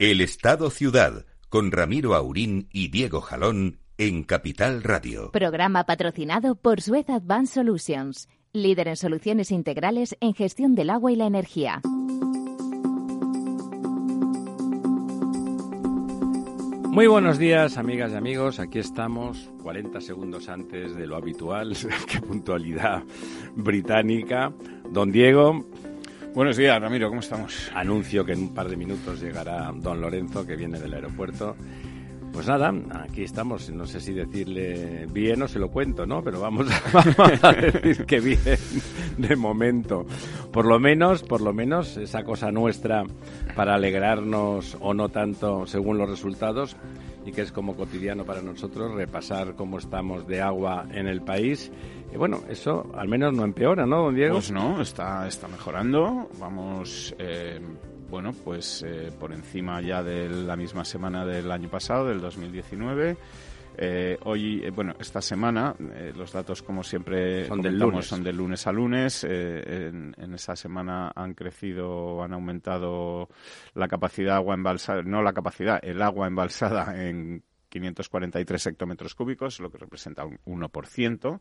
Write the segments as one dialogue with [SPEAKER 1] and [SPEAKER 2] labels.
[SPEAKER 1] El Estado Ciudad, con Ramiro Aurín y Diego Jalón en Capital Radio.
[SPEAKER 2] Programa patrocinado por Suez Advanced Solutions, líder en soluciones integrales en gestión del agua y la energía.
[SPEAKER 3] Muy buenos días, amigas y amigos. Aquí estamos, 40 segundos antes de lo habitual. Qué puntualidad británica. Don Diego.
[SPEAKER 4] Buenos días, Ramiro, ¿cómo estamos?
[SPEAKER 3] Anuncio que en un par de minutos llegará don Lorenzo, que viene del aeropuerto. Pues nada, aquí estamos. No sé si decirle bien o se lo cuento, ¿no? Pero vamos a, decir que bien de momento. Por lo menos, por lo menos, esa cosa nuestra para alegrarnos o no tanto según los resultados y que es como cotidiano para nosotros repasar cómo estamos de agua en el país. Y bueno, eso al menos no empeora, ¿no, don Diego?
[SPEAKER 4] Pues no, está, está mejorando. Vamos. Eh, bueno, pues eh, por encima ya de la misma semana del año pasado, del 2019. Eh, hoy, eh, bueno, esta semana, los datos como siempre
[SPEAKER 3] son del lunes,
[SPEAKER 4] son de lunes a lunes. En, en, esa semana han crecido, han aumentado la capacidad de agua embalsada, no la capacidad, el agua embalsada en 543 hectómetros cúbicos, lo que representa un 1%,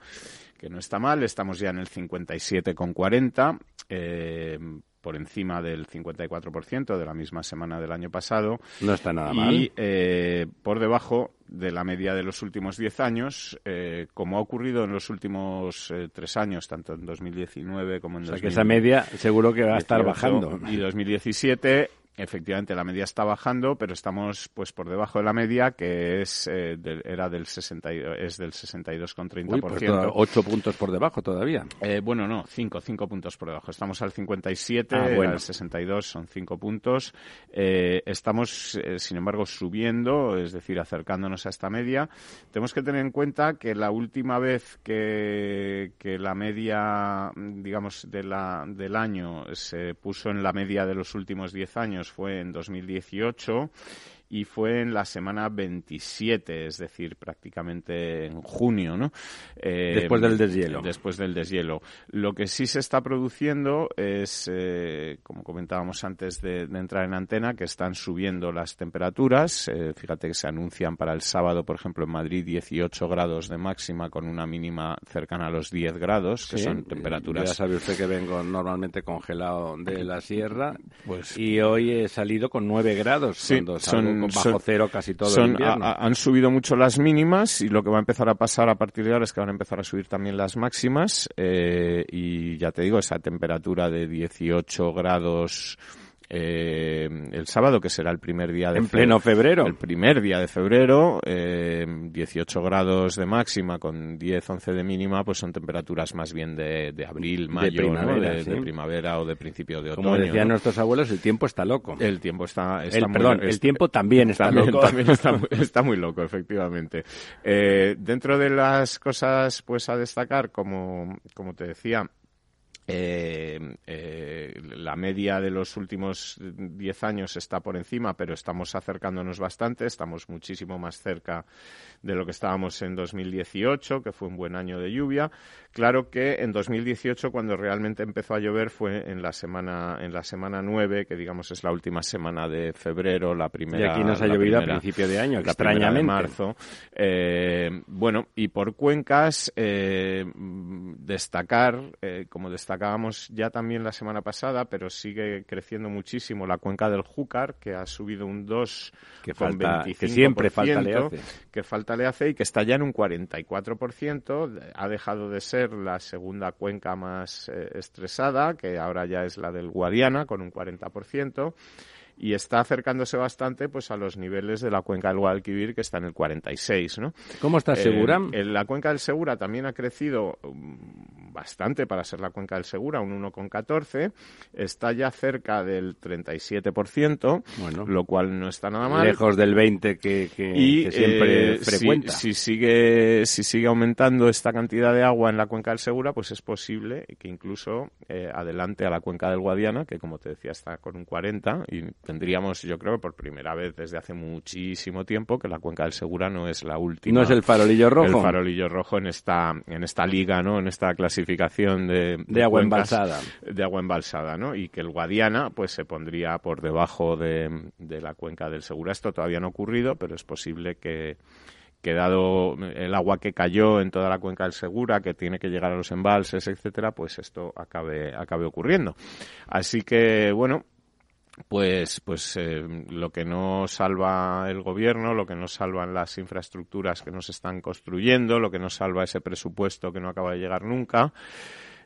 [SPEAKER 4] que no está mal. Estamos ya en el 57,40. Eh, por encima del 54% de la misma semana del año pasado.
[SPEAKER 3] No está nada
[SPEAKER 4] y,
[SPEAKER 3] mal.
[SPEAKER 4] Y eh, por debajo de la media de los últimos 10 años, eh, como ha ocurrido en los últimos eh, tres años, tanto en 2019 como en
[SPEAKER 3] o sea, que esa media seguro que va a estar bajando.
[SPEAKER 4] Y 2017 efectivamente la media está bajando, pero estamos pues por debajo de la media que es eh, de, era del 60 es del 62,30%.
[SPEAKER 3] Pues ocho puntos por debajo todavía.
[SPEAKER 4] Eh, bueno, no, cinco, cinco puntos por debajo. Estamos al 57, ah, bueno. al 62 son cinco puntos. Eh, estamos, eh, sin embargo, subiendo, es decir, acercándonos a esta media. Tenemos que tener en cuenta que la última vez que, que la media, digamos, de la, del año se puso en la media de los últimos 10 años fue en 2018 y fue en la semana 27, es decir, prácticamente en junio, ¿no?
[SPEAKER 3] Eh, después del deshielo.
[SPEAKER 4] Después del deshielo. Lo que sí se está produciendo es, eh, como comentábamos antes de, de, entrar en antena, que están subiendo las temperaturas. Eh, fíjate que se anuncian para el sábado, por ejemplo, en Madrid 18 grados de máxima con una mínima cercana a los 10 grados, que
[SPEAKER 3] sí,
[SPEAKER 4] son temperaturas.
[SPEAKER 3] Ya sabe usted que vengo normalmente congelado de la sierra pues, y hoy he salido con 9 grados.
[SPEAKER 4] Sí,
[SPEAKER 3] son bajo
[SPEAKER 4] son,
[SPEAKER 3] cero casi todo
[SPEAKER 4] son,
[SPEAKER 3] el invierno.
[SPEAKER 4] A, a, han subido mucho las mínimas y lo que va a empezar a pasar a partir de ahora es que van a empezar a subir también las máximas eh, y ya te digo, esa temperatura de 18 grados eh, el sábado, que será el primer día de
[SPEAKER 3] en pleno febrero.
[SPEAKER 4] El primer día de febrero, eh, 18 grados de máxima con 10, 11 de mínima, pues son temperaturas más bien de, de abril, mayo,
[SPEAKER 3] de primavera,
[SPEAKER 4] ¿no? de,
[SPEAKER 3] sí.
[SPEAKER 4] de, primavera o de principio de otoño.
[SPEAKER 3] Como decían
[SPEAKER 4] ¿no?
[SPEAKER 3] nuestros abuelos, el tiempo está loco.
[SPEAKER 4] El tiempo está, está
[SPEAKER 3] el,
[SPEAKER 4] muy
[SPEAKER 3] perdón,
[SPEAKER 4] loco.
[SPEAKER 3] el tiempo también está
[SPEAKER 4] también,
[SPEAKER 3] loco.
[SPEAKER 4] También está, está, muy loco, efectivamente. Eh, dentro de las cosas pues a destacar, como, como te decía, eh, eh, la media de los últimos 10 años está por encima, pero estamos acercándonos bastante, estamos muchísimo más cerca de lo que estábamos en 2018, que fue un buen año de lluvia. Claro que en 2018, cuando realmente empezó a llover, fue en la semana en la semana 9, que digamos es la última semana de febrero, la primera.
[SPEAKER 3] Y aquí nos ha llovido
[SPEAKER 4] primera,
[SPEAKER 3] a principio de año,
[SPEAKER 4] la
[SPEAKER 3] extrañamente.
[SPEAKER 4] De marzo. Eh, bueno, y por cuencas, eh, destacar, eh, como destacábamos ya también la semana pasada, pero sigue creciendo muchísimo la cuenca del Júcar, que ha subido un 2
[SPEAKER 3] que
[SPEAKER 4] con
[SPEAKER 3] falta,
[SPEAKER 4] 25%,
[SPEAKER 3] que siempre falta le hace.
[SPEAKER 4] que falta le hace y que está ya en un 44%, ha dejado de ser la segunda cuenca más eh, estresada, que ahora ya es la del Guadiana, con un 40% y está acercándose bastante pues a los niveles de la cuenca del Guadalquivir que está en el 46, ¿no?
[SPEAKER 3] ¿Cómo está Segura?
[SPEAKER 4] Eh, en la cuenca del Segura también ha crecido bastante para ser la cuenca del Segura, un 1,14, está ya cerca del 37%,
[SPEAKER 3] bueno,
[SPEAKER 4] lo cual no está nada mal.
[SPEAKER 3] Lejos del 20 que, que,
[SPEAKER 4] y,
[SPEAKER 3] que siempre
[SPEAKER 4] eh,
[SPEAKER 3] frecuenta.
[SPEAKER 4] Si, si, sigue si sigue aumentando esta cantidad de agua en la cuenca del Segura, pues es posible que incluso eh, adelante a la cuenca del Guadiana, que como te decía está con un 40 y tendríamos, yo creo, por primera vez desde hace muchísimo tiempo que la cuenca del Segura no es la última.
[SPEAKER 3] No es el farolillo rojo.
[SPEAKER 4] El farolillo rojo en esta, en esta liga, ¿no? En esta clasificación de,
[SPEAKER 3] de, agua embalsada.
[SPEAKER 4] De agua embalsada, ¿no? Y que el Guadiana pues se pondría por debajo de, de la cuenca del Segura. Esto todavía no ha ocurrido, pero es posible que que dado el agua que cayó en toda la cuenca del Segura, que tiene que llegar a los embalses, etcétera, pues esto acabe, acabe ocurriendo. Así que, bueno, pues, pues eh, lo que no salva el gobierno, lo que no salvan las infraestructuras que nos están construyendo, lo que no salva ese presupuesto que no acaba de llegar nunca,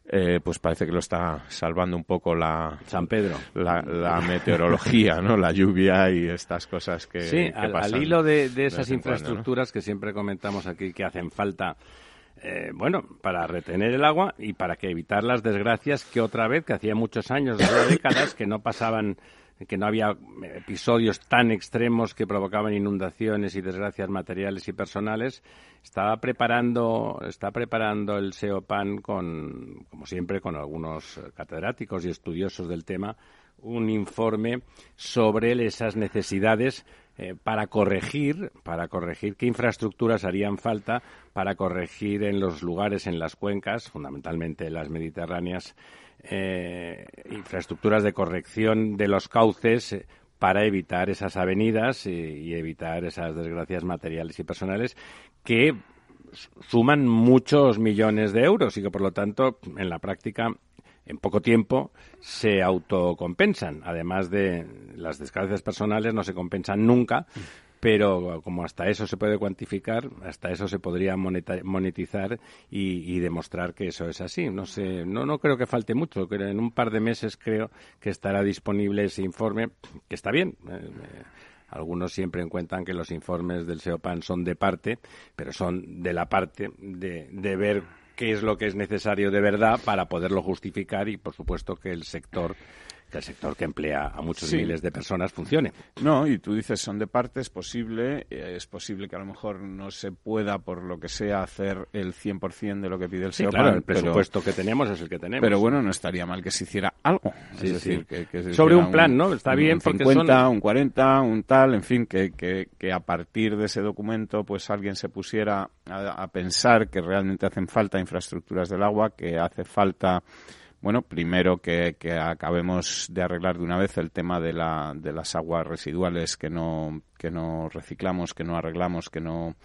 [SPEAKER 4] eh, pues parece que lo está salvando un poco la
[SPEAKER 3] San Pedro.
[SPEAKER 4] la, meteorología no la lluvia y estas cosas que,
[SPEAKER 3] sí al, hilo de, esas infraestructuras que siempre comentamos aquí que hacen falta eh, bueno, para retener el agua y para que evitar las desgracias que otra vez, que hacía muchos años, décadas, que no pasaban que no había episodios tan extremos que provocaban inundaciones y desgracias materiales y personales, estaba preparando, está preparando el SEOPAN con, como siempre, con algunos catedráticos y estudiosos del tema, un informe sobre esas necesidades eh, para corregir, para corregir qué infraestructuras harían falta para corregir en los lugares, en las cuencas, fundamentalmente las mediterráneas, eh, infraestructuras de corrección de los cauces eh, para evitar esas avenidas y, evitar esas desgracias materiales y personales que suman muchos millones de euros y que por lo tanto en la práctica en poco tiempo se autocompensan. Además de las desgracias personales no se compensan nunca, pero como hasta eso se puede cuantificar, hasta eso se podría monetizar y, demostrar que eso es así. No sé, no, creo que falte mucho. En un par de meses creo que estará disponible ese informe, que está bien. Eh, eh, algunos siempre encuentran que los informes del SEOPAN son de parte, pero son de la parte de, de ver qué es lo que es necesario de verdad para poderlo justificar y, por supuesto, que el sector que el sector que emplea a muchos miles de personas funcione.
[SPEAKER 4] No, y tú dices son de parte, es posible, eh, es posible que a lo mejor no se pueda, por lo que sea, hacer el 100% de lo que pide el
[SPEAKER 3] sí, claro, el presupuesto que tenemos es el que tenemos.
[SPEAKER 4] Pero bueno, no estaría mal que se hiciera algo. es decir, que,
[SPEAKER 3] Sobre un plan, ¿no? Está bien
[SPEAKER 4] un 50, un 40, un tal, en fin, que, que, que a partir de ese documento pues alguien se pusiera a pensar que realmente hacen falta infraestructuras del agua, que hace falta bueno, primero que, acabemos de arreglar de una vez el tema de, la, de las aguas residuales que no, que no reciclamos, que no arreglamos, que no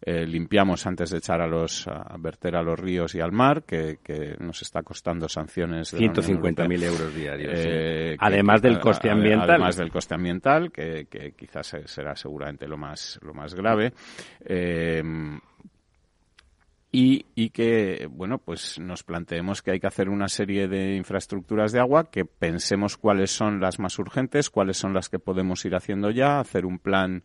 [SPEAKER 4] eh, limpiamos antes de echar a los a verter a los ríos y al mar, que, nos está costando sanciones.
[SPEAKER 3] De 150.000 euros diarios. Eh, además del coste ambiental.
[SPEAKER 4] Además del coste ambiental, que, que quizás será seguramente lo más, lo más grave. Eh, y, y, que, bueno, pues nos planteemos que hay que hacer una serie de infraestructuras de agua, que pensemos cuáles son las más urgentes, cuáles son las que podemos ir haciendo ya, hacer un plan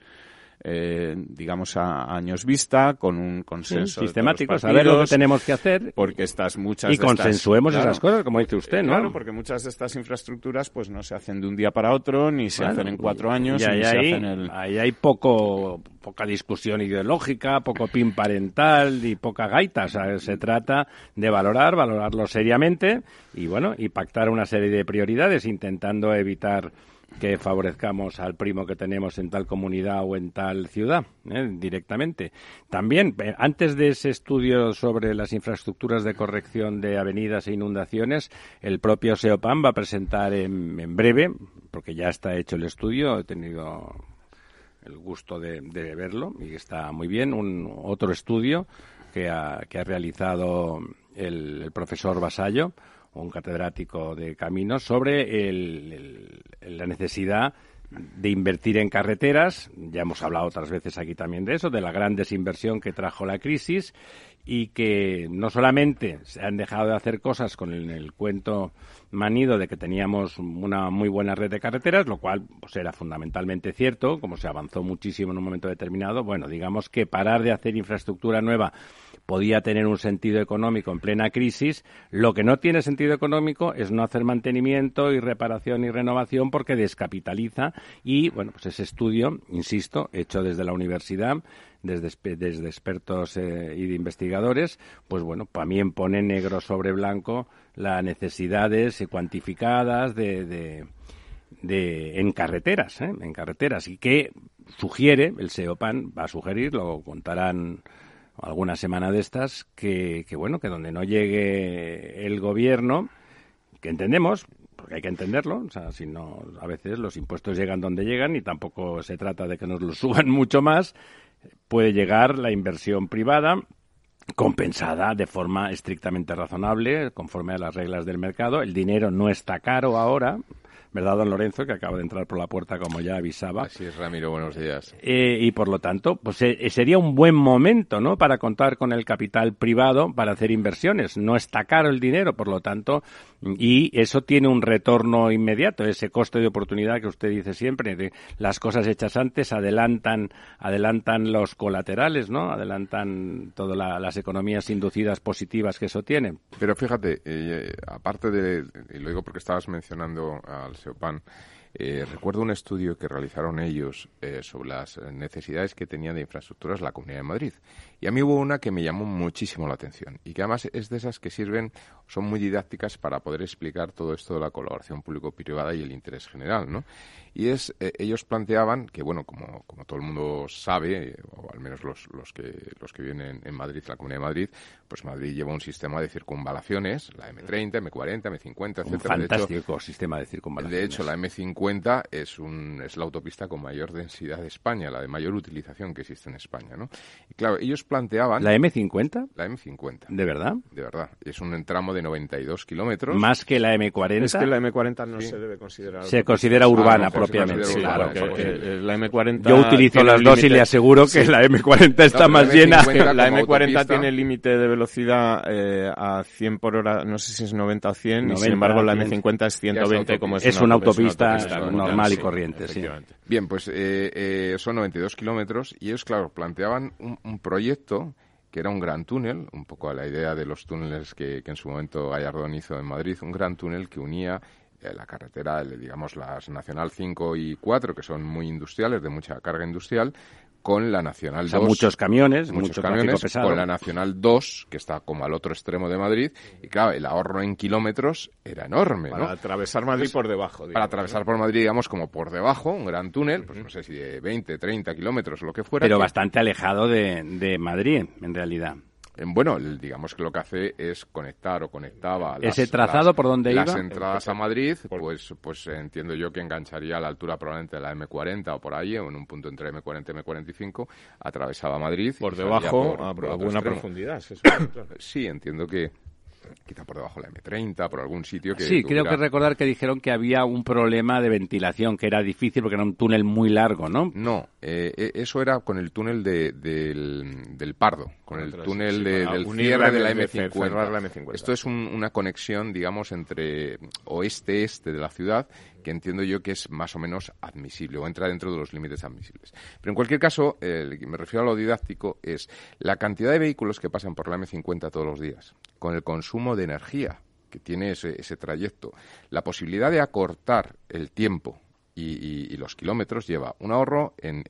[SPEAKER 4] eh, digamos, a años vista, con un consenso
[SPEAKER 3] sistemático, saber lo que tenemos que hacer.
[SPEAKER 4] Porque estas muchas
[SPEAKER 3] y consensuemos esas cosas, como dice usted, ¿no?
[SPEAKER 4] Claro, porque muchas de estas infraestructuras pues no se hacen de un día para otro, ni se hacen en cuatro años, ni se hacen el...
[SPEAKER 3] Ahí hay poco poca discusión ideológica, poco pin parental y poca gaita. se trata de valorar, valorarlo seriamente y, bueno, y pactar una serie de prioridades intentando evitar que favorezcamos al primo que tenemos en tal comunidad o en tal ciudad ¿eh? directamente. También, eh, antes de ese estudio sobre las infraestructuras de corrección de avenidas e inundaciones, el propio SEOPAM va a presentar en, breve, porque ya está hecho el estudio, he tenido el gusto de, verlo y está muy bien, un otro estudio que ha, que ha realizado el, profesor Basallo un catedrático de caminos, sobre la necesidad de invertir en carreteras. Ya hemos hablado otras veces aquí también de eso, de la gran desinversión que trajo la crisis y que no solamente se han dejado de hacer cosas con el, cuento manido de que teníamos una muy buena red de carreteras, lo cual pues era fundamentalmente cierto, como se avanzó muchísimo en un momento determinado. Bueno, digamos que parar de hacer infraestructura nueva podía tener un sentido económico en plena crisis. Lo que no tiene sentido económico es no hacer mantenimiento y reparación y renovación porque descapitaliza y, bueno, pues ese estudio, insisto, hecho desde la universidad, desde, desde expertos eh, y de investigadores, pues bueno, también pone negro sobre blanco las necesidades cuantificadas de, de, en carreteras, ¿eh? en carreteras, y que sugiere, el SEOPAN va a sugerir, lo contarán alguna semana de estas, que, bueno, que donde no llegue el gobierno, que entendemos, porque hay que entenderlo, o sea, si no, a veces los impuestos llegan donde llegan y tampoco se trata de que nos los suban mucho más, puede llegar la inversión privada compensada de forma estrictamente razonable, conforme a las reglas del mercado. El dinero no está caro ahora, ¿verdad, don Lorenzo? Que acaba de entrar por la puerta, como ya avisaba.
[SPEAKER 5] Así es, Ramiro, buenos días.
[SPEAKER 3] Eh, y por lo tanto, pues eh, sería un buen momento, ¿no? Para contar con el capital privado para hacer inversiones. No está caro el dinero, por lo tanto, y eso tiene un retorno inmediato, ese coste de oportunidad que usted dice siempre, de las cosas hechas antes adelantan, adelantan los colaterales, ¿no? Adelantan todas las economías inducidas positivas que eso tiene.
[SPEAKER 5] Pero fíjate, eh, aparte de, y lo digo porque estabas mencionando al SEOPAN, eh, recuerdo un estudio que realizaron ellos eh, sobre las necesidades que tenían de infraestructuras la Comunidad de Madrid. Y a mí hubo una que me llamó muchísimo la atención y que además es de esas que sirven, son muy didácticas para poder explicar todo esto de la colaboración público-privada y el interés general, ¿no? Y es, eh, ellos planteaban que, bueno, como, como todo el mundo sabe, o al menos los, los, que, los que vienen en Madrid, la Comunidad de Madrid, pues Madrid lleva un sistema de circunvalaciones, la M30, M40, M50, etc. Un
[SPEAKER 3] fantástico sistema de circunvalaciones.
[SPEAKER 5] De hecho, la M50 es, un, es la autopista con mayor densidad de España, la de mayor utilización que existe en España, ¿no? Y claro, ellos planteaban...
[SPEAKER 3] ¿La M50?
[SPEAKER 5] La M50.
[SPEAKER 3] ¿De verdad?
[SPEAKER 5] De verdad. Es un tramo de 92 kilómetros.
[SPEAKER 3] ¿Más que la M40?
[SPEAKER 4] Es que la M40 no se debe considerar...
[SPEAKER 3] Se considera urbana propiamente. Sí,
[SPEAKER 4] claro, la M40...
[SPEAKER 3] Yo utilizo las dos y le aseguro que la M40 está más llena.
[SPEAKER 4] La M40 tiene límite de velocidad eh, a 100 por hora, no sé si es 90 o 100, y sin embargo la M50 es 120 como es,
[SPEAKER 3] es una, autopista, normal y corriente. Sí.
[SPEAKER 5] Bien, pues eh, eh, son 92 kilómetros y ellos, claro, planteaban un, proyecto que era un gran túnel, un poco a la idea de los túneles que, que en su momento Gallardón hizo en Madrid, un gran túnel que unía la carretera, digamos, las Nacional 5 y 4, que son muy industriales, de mucha carga industrial, con la Nacional o
[SPEAKER 3] 2. muchos camiones,
[SPEAKER 5] muchos camiones, con la Nacional 2, que está como al otro extremo de Madrid, y claro, el ahorro en kilómetros era enorme,
[SPEAKER 4] Para atravesar Madrid por debajo.
[SPEAKER 5] para atravesar por Madrid, digamos, como por debajo, un gran túnel, pues no sé si de 20, 30 kilómetros o lo que fuera.
[SPEAKER 3] Pero bastante alejado de, de Madrid, en realidad.
[SPEAKER 5] Bueno, digamos que lo que hace es conectar o conectaba
[SPEAKER 3] ese trazado por donde
[SPEAKER 5] las entradas a Madrid, pues pues entiendo yo que engancharía a la altura probablemente de la M40 o por ahí, o en un punto entre M40 y M45, atravesaba Madrid
[SPEAKER 4] por debajo a, buena profundidad.
[SPEAKER 5] sí, entiendo que quizá por debajo de la M30, por algún sitio que...
[SPEAKER 3] Sí, creo que recordar que dijeron que había un problema de ventilación, que era difícil porque era un túnel muy largo, ¿no?
[SPEAKER 5] No, eh, eh, eso era con el túnel de, del, Pardo, con el túnel del cierre de la M50. Esto es una conexión, digamos, entre oeste-este de la ciudad que entiendo yo que es más o menos admisible o entra dentro de los límites admisibles. Pero en cualquier caso, me refiero a lo didáctico, es la cantidad de vehículos que pasan por la M50 todos los días, con el consumo de energía que tiene ese, ese trayecto, la posibilidad de acortar el tiempo y, los kilómetros lleva un ahorro en,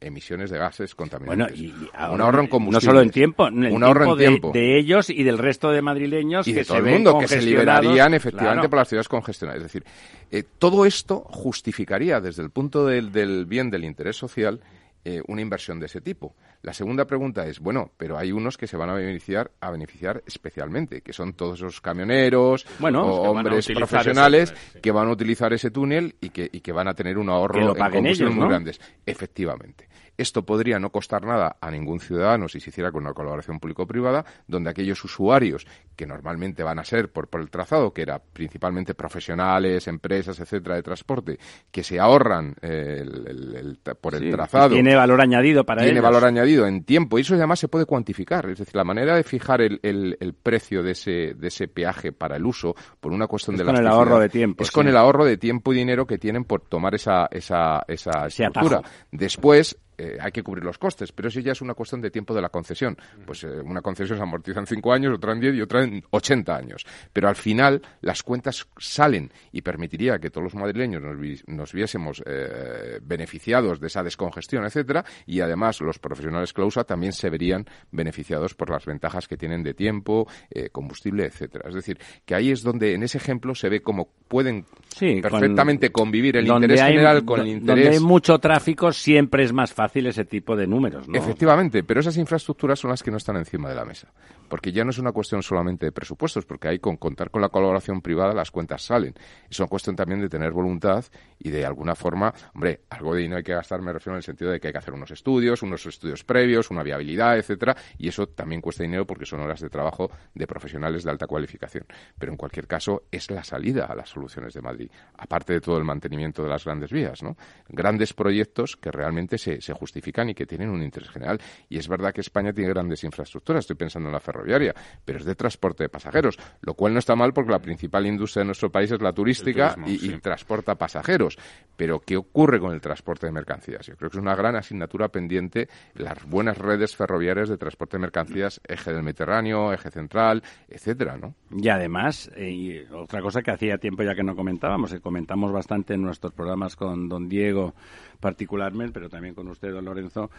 [SPEAKER 5] emisiones de gases contaminantes.
[SPEAKER 3] Bueno, y, un ahorro en combustible. No solo en tiempo, en un ahorro en de, tiempo. De, ellos y del resto de madrileños
[SPEAKER 5] y
[SPEAKER 3] que
[SPEAKER 5] de todo el mundo que se liberarían efectivamente por las ciudades congestionadas. Es decir, eh, todo esto justificaría desde el punto del, del bien del interés social eh, una inversión de ese tipo. La segunda pregunta es, bueno, pero hay unos que se van a beneficiar, a beneficiar especialmente, que son todos esos camioneros bueno, o hombres profesionales que van a utilizar ese túnel y que, y que van a tener un ahorro en combustible muy grandes. Efectivamente. Esto podría no costar nada a ningún ciudadano si se hiciera con una colaboración público-privada, donde aquellos usuarios que normalmente van a ser por, por el trazado, que era principalmente profesionales, empresas, etcétera, de transporte, que se ahorran eh, el, por el trazado.
[SPEAKER 3] Tiene valor añadido para
[SPEAKER 5] Tiene valor añadido en tiempo y eso además se puede cuantificar. Es decir, la manera de fijar el, precio de ese, de ese peaje para el uso por una cuestión de
[SPEAKER 3] con el ahorro de tiempo.
[SPEAKER 5] Es con el ahorro de tiempo y dinero que tienen por tomar esa, esa, esa estructura. Después, eh, hay que cubrir los costes, pero eso ya es una cuestión de tiempo de la concesión. Pues eh, una concesión se amortiza en cinco años, otra en diez y otra en ochenta años. Pero al final las cuentas salen y permitiría que todos los madrileños nos, viésemos eh, beneficiados de esa descongestión, etcétera, y además los profesionales clausa también se verían beneficiados por las ventajas que tienen de tiempo, combustible, etcétera. Es decir, que ahí es donde en ese ejemplo se ve cómo pueden perfectamente convivir el interés general con el interés.
[SPEAKER 3] Donde hay mucho tráfico siempre es más fácil ese tipo de números.
[SPEAKER 5] Efectivamente, pero esas infraestructuras son las que no están encima de la mesa. Porque ya no es una cuestión solamente de presupuestos, porque hay con contar con la colaboración privada las cuentas salen. Es una cuestión también de tener voluntad y de alguna forma, hombre, algo de dinero hay que gastar, me refiero en el sentido de que hay que hacer unos estudios, unos estudios previos, una viabilidad, etcétera, y eso también cuesta dinero porque son horas de trabajo de profesionales de alta cualificación. Pero en cualquier caso, es la salida a las soluciones de Madrid, aparte de todo el mantenimiento de las grandes vías, ¿no? Grandes proyectos que realmente se justifican y que tienen un interés general. Y es verdad que España tiene grandes infraestructuras, estoy pensando en la ferroviaria, pero es de transporte de pasajeros, lo cual no está mal porque la principal industria de nuestro país es la turística y, transporta pasajeros. Pero ¿qué ocurre con el transporte de mercancías? Yo creo que es una gran asignatura pendiente las buenas redes ferroviarias de transporte de mercancías, eje del Mediterráneo, eje central, etcétera, ¿no?
[SPEAKER 3] Y además, eh, otra cosa que hacía tiempo ya que no comentábamos, que comentamos bastante en nuestros programas con don Diego particularmente, pero también con usted, don Lorenzo,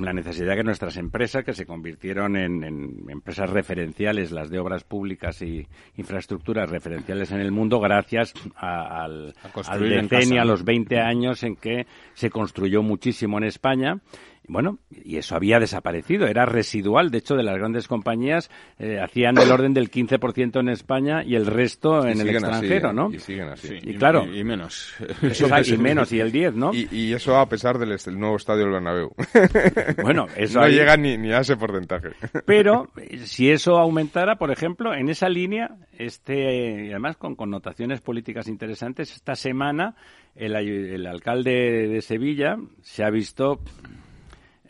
[SPEAKER 3] la necesidad que nuestras empresas, que se convirtieron en, empresas referenciales, las de obras públicas y infraestructuras referenciales en el mundo, gracias al, al decenio, a los 20 años en que se construyó muchísimo en España bueno, y eso había desaparecido, era residual. De hecho, de las grandes compañías eh, hacían el orden del 15% en España y el resto en el extranjero, ¿no?
[SPEAKER 5] Y siguen así.
[SPEAKER 3] y, claro.
[SPEAKER 4] Y, menos.
[SPEAKER 3] y menos, y el 10, ¿no?
[SPEAKER 5] Y, eso a pesar del nuevo estadio del Bernabéu.
[SPEAKER 3] Bueno, eso...
[SPEAKER 5] No llega ni, ni a ese porcentaje.
[SPEAKER 3] Pero, si eso aumentara, por ejemplo, en esa línea, este, y además con connotaciones políticas interesantes, esta semana el, el alcalde de Sevilla se ha visto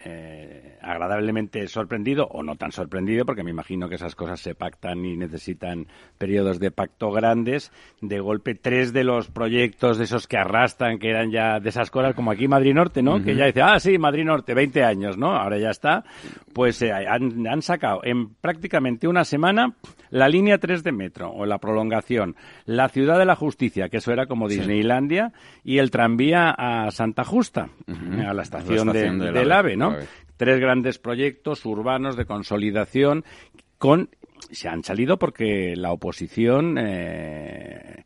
[SPEAKER 3] eh, agradablemente sorprendido o no tan sorprendido, porque me imagino que esas cosas se pactan y necesitan periodos de pacto grandes. De golpe, tres de los proyectos de esos que arrastran, que eran ya de esas cosas, como aquí Madrid Norte, ¿no? Que ya dice, ah, sí, Madrid Norte, 20 años, ¿no? Ahora ya está. Pues eh, han, han sacado en prácticamente una semana la línea 3 de metro o la prolongación, la ciudad de la justicia, que eso era como Disneylandia, y el tranvía a Santa Justa, a la estación, del AVE, ¿no? Tres grandes proyectos urbanos de consolidación con se han salido porque la oposición eh,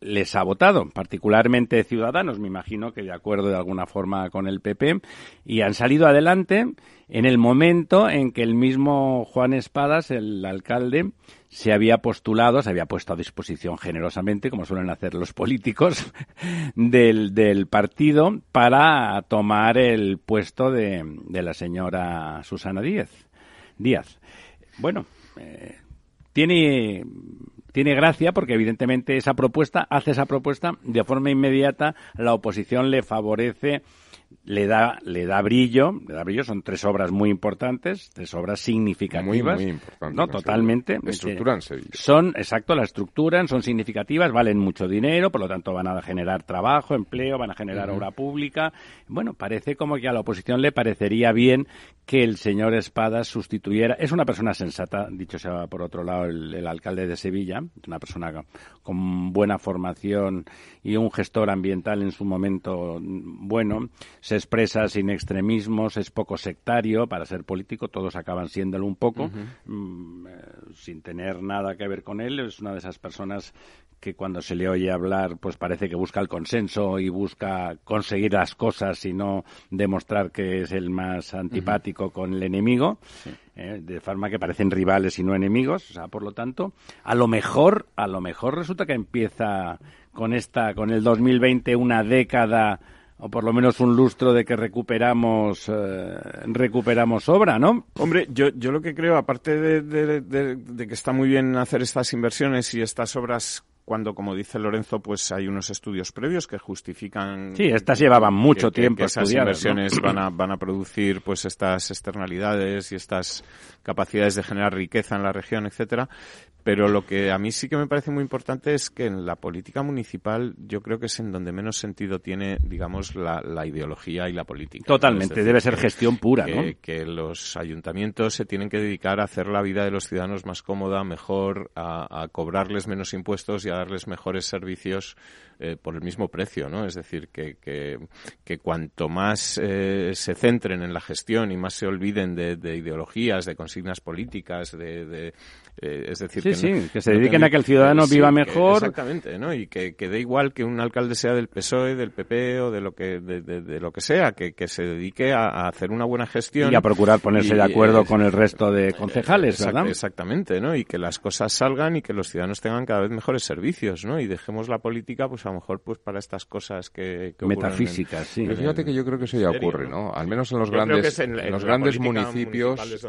[SPEAKER 3] les ha votado, particularmente Ciudadanos, me imagino que de acuerdo de alguna forma con el PP, y han salido adelante en el momento en que el mismo Juan Espadas, el alcalde, se había postulado, se había puesto a disposición generosamente, como suelen hacer los políticos, del, partido para tomar el puesto de, de la señora Susana Díaz. Díaz. Bueno, eh, tiene tiene gracia porque evidentemente esa propuesta hace esa propuesta de forma inmediata la oposición le favorece le da le da brillo le da brillo son tres obras muy importantes tres obras significativas.
[SPEAKER 5] Muy, muy importantes
[SPEAKER 3] no totalmente.
[SPEAKER 5] Estructuran
[SPEAKER 3] son exacto la estructuran son significativas valen mucho dinero por lo tanto van a generar trabajo empleo van a generar obra pública. Bueno parece como que a la oposición le parecería bien que el señor Espadas sustituyera es una persona sensata dicho sea por otro lado el, el alcalde de Sevilla una persona con buena formación y un gestor ambiental en su momento bueno se expresa sin extremismos, es poco sectario para ser político, todos acaban siéndolo un poco, mm, eh, sin tener nada que ver con él, es una de esas personas que cuando se le oye hablar, pues parece que busca el consenso y busca conseguir las cosas y no demostrar que es el más antipático con el enemigo, eh, de forma que parecen rivales y no enemigos. O sea, por lo tanto, a lo mejor, a lo mejor resulta que empieza con esta, con el 2020 una década o por lo menos un lustro de que recuperamos eh, recuperamos obra, ¿no?
[SPEAKER 4] Hombre, yo, yo lo que creo, aparte de, de, que está muy bien hacer estas inversiones y estas obras cuando, como dice Lorenzo, pues hay unos estudios previos que justifican.
[SPEAKER 3] Sí, estas llevaban mucho tiempo. Que,
[SPEAKER 4] esas inversiones van, a, van a producir pues estas externalidades y estas capacidades de generar riqueza en la región, etcétera. Pero lo que a mí sí que me parece muy importante es que en la política municipal yo creo que es en donde menos sentido tiene, digamos, la, ideología y la política.
[SPEAKER 3] Totalmente, debe ser gestión pura,
[SPEAKER 4] que,
[SPEAKER 3] ¿no?
[SPEAKER 4] Que los ayuntamientos se tienen que dedicar a hacer la vida de los ciudadanos más cómoda, mejor, a, a cobrarles menos impuestos y a darles mejores servicios eh, por el mismo precio, ¿no? Es decir, que, que, que cuanto más eh, se centren en la gestión y más se olviden de, de ideologías, de consignas políticas, de, de, Eh, es decir,
[SPEAKER 3] sí, sí, que se dediquen a que el ciudadano viva mejor.
[SPEAKER 4] exactamente, ¿no? Y que, que dé igual que un alcalde sea del PSOE, del PP o de lo que, de, lo que sea, que, que se dedique a, hacer una buena gestión.
[SPEAKER 3] Y a procurar ponerse de acuerdo con el resto de concejales, ¿verdad?
[SPEAKER 4] Exactamente, ¿no? Y que las cosas salgan y que los ciudadanos tengan cada vez mejores servicios, ¿no? Y dejemos la política, pues a lo mejor, pues para estas cosas que...
[SPEAKER 3] Metafísicas, sí.
[SPEAKER 5] Pero fíjate que yo creo que eso ya ocurre, ¿no? Al menos en los grandes, en, los grandes municipios es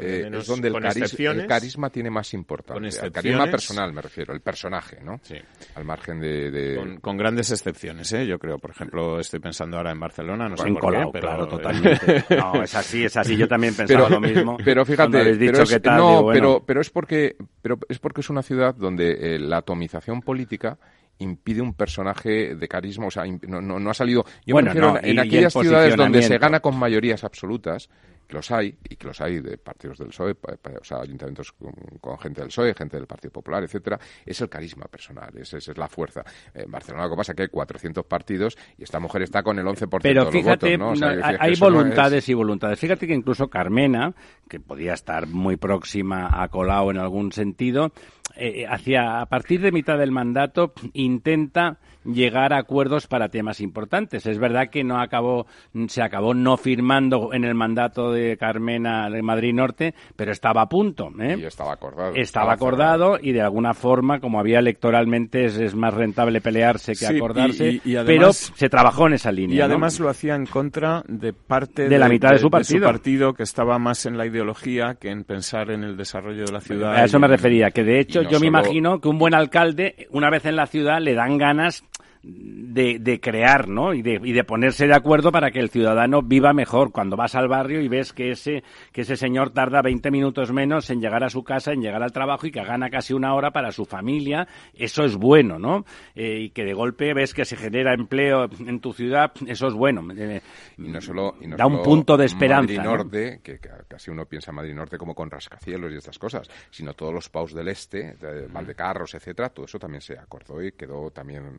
[SPEAKER 5] donde, eh, el, carisma tiene más importancia. El carisma personal, me refiero, el personaje, ¿no? Sí. Al margen de...
[SPEAKER 4] Con, grandes excepciones, ¿eh? Yo creo, por ejemplo, estoy pensando ahora en Barcelona, no sé
[SPEAKER 3] en Colau, pero... claro, totalmente. no, es así, es así. Yo también pensaba lo mismo.
[SPEAKER 5] Pero fíjate, pero es, no, pero, pero es porque, pero es porque es una ciudad donde eh, la atomización política impide un personaje de carisma, o sea, no, no, ha salido. Yo bueno, en, aquellas ciudades donde se gana con mayorías absolutas, que los hay, y que los hay de partidos del PSOE, o sea, ayuntamientos con, gente del PSOE, gente del Partido Popular, etcétera, es el carisma personal, esa es, la fuerza. En Barcelona lo que pasa es que hay 400 partidos y esta mujer está con el 11%
[SPEAKER 3] Pero
[SPEAKER 5] de
[SPEAKER 3] los
[SPEAKER 5] votos, ¿no?
[SPEAKER 3] hay voluntades y voluntades. Fíjate que incluso Carmena, que podía estar muy próxima a Colau en algún sentido, eh, hacia a partir de mitad del mandato intenta llegar a acuerdos para temas importantes. Es verdad que no acabó, se acabó no firmando en el mandato de Carmena de Madrid Norte, pero estaba a punto. ¿eh?
[SPEAKER 5] Y estaba acordado.
[SPEAKER 3] Estaba, acordado y de alguna forma, como había electoralmente, es, más rentable pelearse que acordarse, pero se trabajó en esa línea.
[SPEAKER 4] Y además lo hacía en contra de parte
[SPEAKER 3] de, la mitad de, su partido.
[SPEAKER 4] partido, que estaba más en la ideología que en pensar en el desarrollo de la ciudad.
[SPEAKER 3] A eso me refería, que de hecho yo me imagino que un buen alcalde, una vez en la ciudad, le dan ganas de, de, crear, ¿no? Y de, y de ponerse de acuerdo para que el ciudadano viva mejor. Cuando vas al barrio y ves que ese, que ese señor tarda 20 minutos menos en llegar a su casa, en llegar al trabajo y que gana casi una hora para su familia, eso es bueno, ¿no? Eh, y que de golpe ves que se genera empleo en tu ciudad, eso es bueno.
[SPEAKER 5] Eh, y no solo, y no
[SPEAKER 3] da un punto de esperanza.
[SPEAKER 5] Madrid Norte, que casi uno piensa Madrid Norte como con rascacielos y estas cosas, sino todos los paus del este, de Valdecarros, etcétera, todo eso también se acordó y quedó también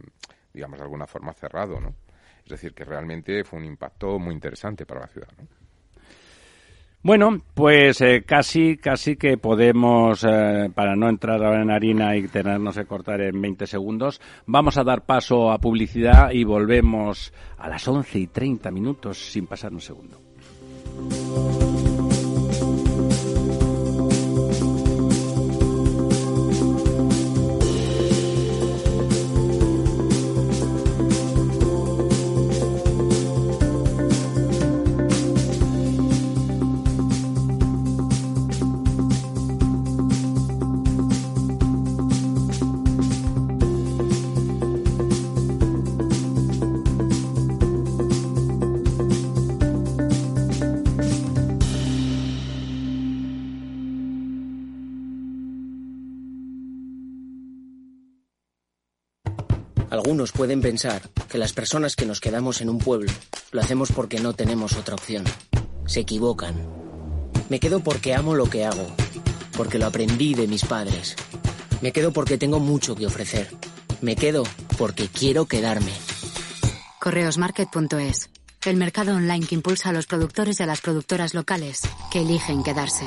[SPEAKER 5] digamos, de alguna forma cerrado, ¿no? Es decir, que realmente fue un impacto muy interesante para la ciudad, ¿no?
[SPEAKER 3] Bueno, pues eh, casi, casi que podemos, eh, para no entrar ahora en harina y tenernos que cortar en 20 segundos, vamos a dar paso a publicidad y volvemos a las 11 y 30 minutos sin pasar un segundo.
[SPEAKER 6] Algunos pueden pensar que las personas que nos quedamos en un pueblo lo hacemos porque no tenemos otra opción. Se equivocan. Me quedo porque amo lo que hago, porque lo aprendí de mis padres. Me quedo porque tengo mucho que ofrecer. Me quedo porque quiero quedarme.
[SPEAKER 7] Correosmarket.es, el mercado online que impulsa a los productores y a las productoras locales que eligen quedarse.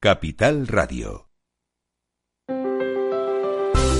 [SPEAKER 1] Capital Radio.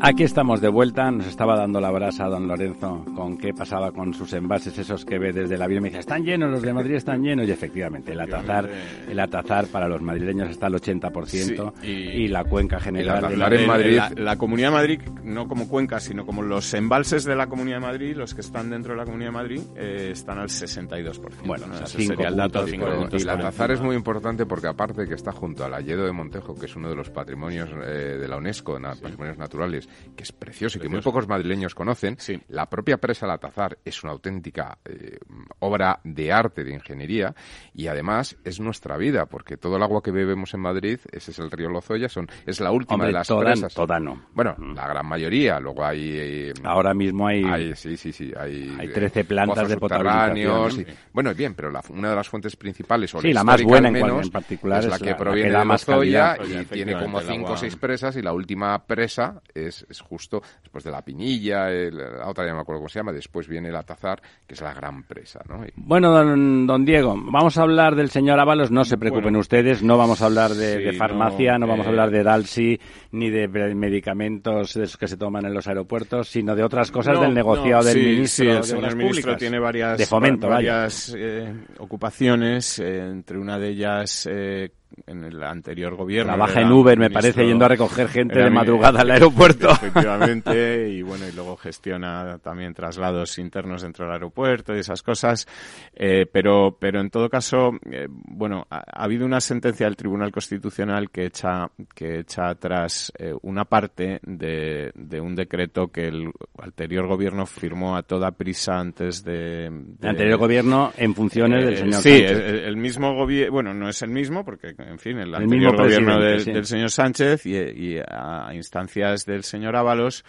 [SPEAKER 3] Aquí estamos de vuelta, nos estaba dando la brasa don Lorenzo con qué pasaba con sus envases esos que ve desde la vida. Me dice, están llenos, los de Madrid están llenos. Y efectivamente, el atazar, el atazar para los madrileños está al 80% y, la cuenca general.
[SPEAKER 4] La, en Madrid. La, Comunidad de Madrid, no como cuenca, sino como los embalses de la Comunidad de Madrid, los que están dentro de la Comunidad de Madrid, eh, están al 62%.
[SPEAKER 3] Bueno, ese sería el dato.
[SPEAKER 5] y el atazar es muy importante porque aparte que está junto al Alledo de Montejo, que es uno de los patrimonios eh, de la UNESCO, patrimonios naturales, que es precioso y que muy pocos madrileños conocen, la propia presa La Tazar es una auténtica eh, obra de arte, de ingeniería, y además es nuestra vida, porque todo el agua que bebemos en Madrid, ese es el río Lozoya, son, es la última de las presas.
[SPEAKER 3] Toda no.
[SPEAKER 5] Bueno, mm. la gran mayoría, luego hay...
[SPEAKER 3] Eh, Ahora mismo hay...
[SPEAKER 5] sí, sí, sí, hay...
[SPEAKER 3] Hay 13 plantas de potabilización.
[SPEAKER 5] Bueno, bien, pero una de las fuentes principales, o
[SPEAKER 3] sí, la, más buena en, particular,
[SPEAKER 5] es, la que proviene de Lozoya y tiene como 5 o 6 presas, y la última presa es es justo después de la Pinilla, la otra ya no me acuerdo cómo se llama, después viene la Tazar, que es la gran presa. ¿no?
[SPEAKER 3] Bueno, don, Diego, vamos a hablar del señor Ábalos, no se preocupen ustedes, no vamos a hablar de, farmacia, no, vamos a hablar de Dalsi, ni de medicamentos que se toman en los aeropuertos, sino de otras cosas del negociado del ministro.
[SPEAKER 4] el señor ministro tiene varias,
[SPEAKER 3] de fomento,
[SPEAKER 4] varias eh, ocupaciones, eh, entre una de ellas eh, en el anterior gobierno.
[SPEAKER 3] Trabaja en Uber, me parece, yendo a recoger gente de madrugada al aeropuerto.
[SPEAKER 4] Efectivamente, y bueno, y luego gestiona también traslados internos dentro del aeropuerto y esas cosas. Eh, pero, pero en todo caso, eh, bueno, ha, habido una sentencia del Tribunal Constitucional que echa, que echa atrás eh, una parte de, de, un decreto que el anterior gobierno firmó a toda prisa antes de.
[SPEAKER 3] el anterior gobierno en funciones del señor
[SPEAKER 4] Sí, el, el mismo gobierno, bueno, no es el mismo porque en fin, el, anterior gobierno del, señor Sánchez y, a instancias del señor Ábalos,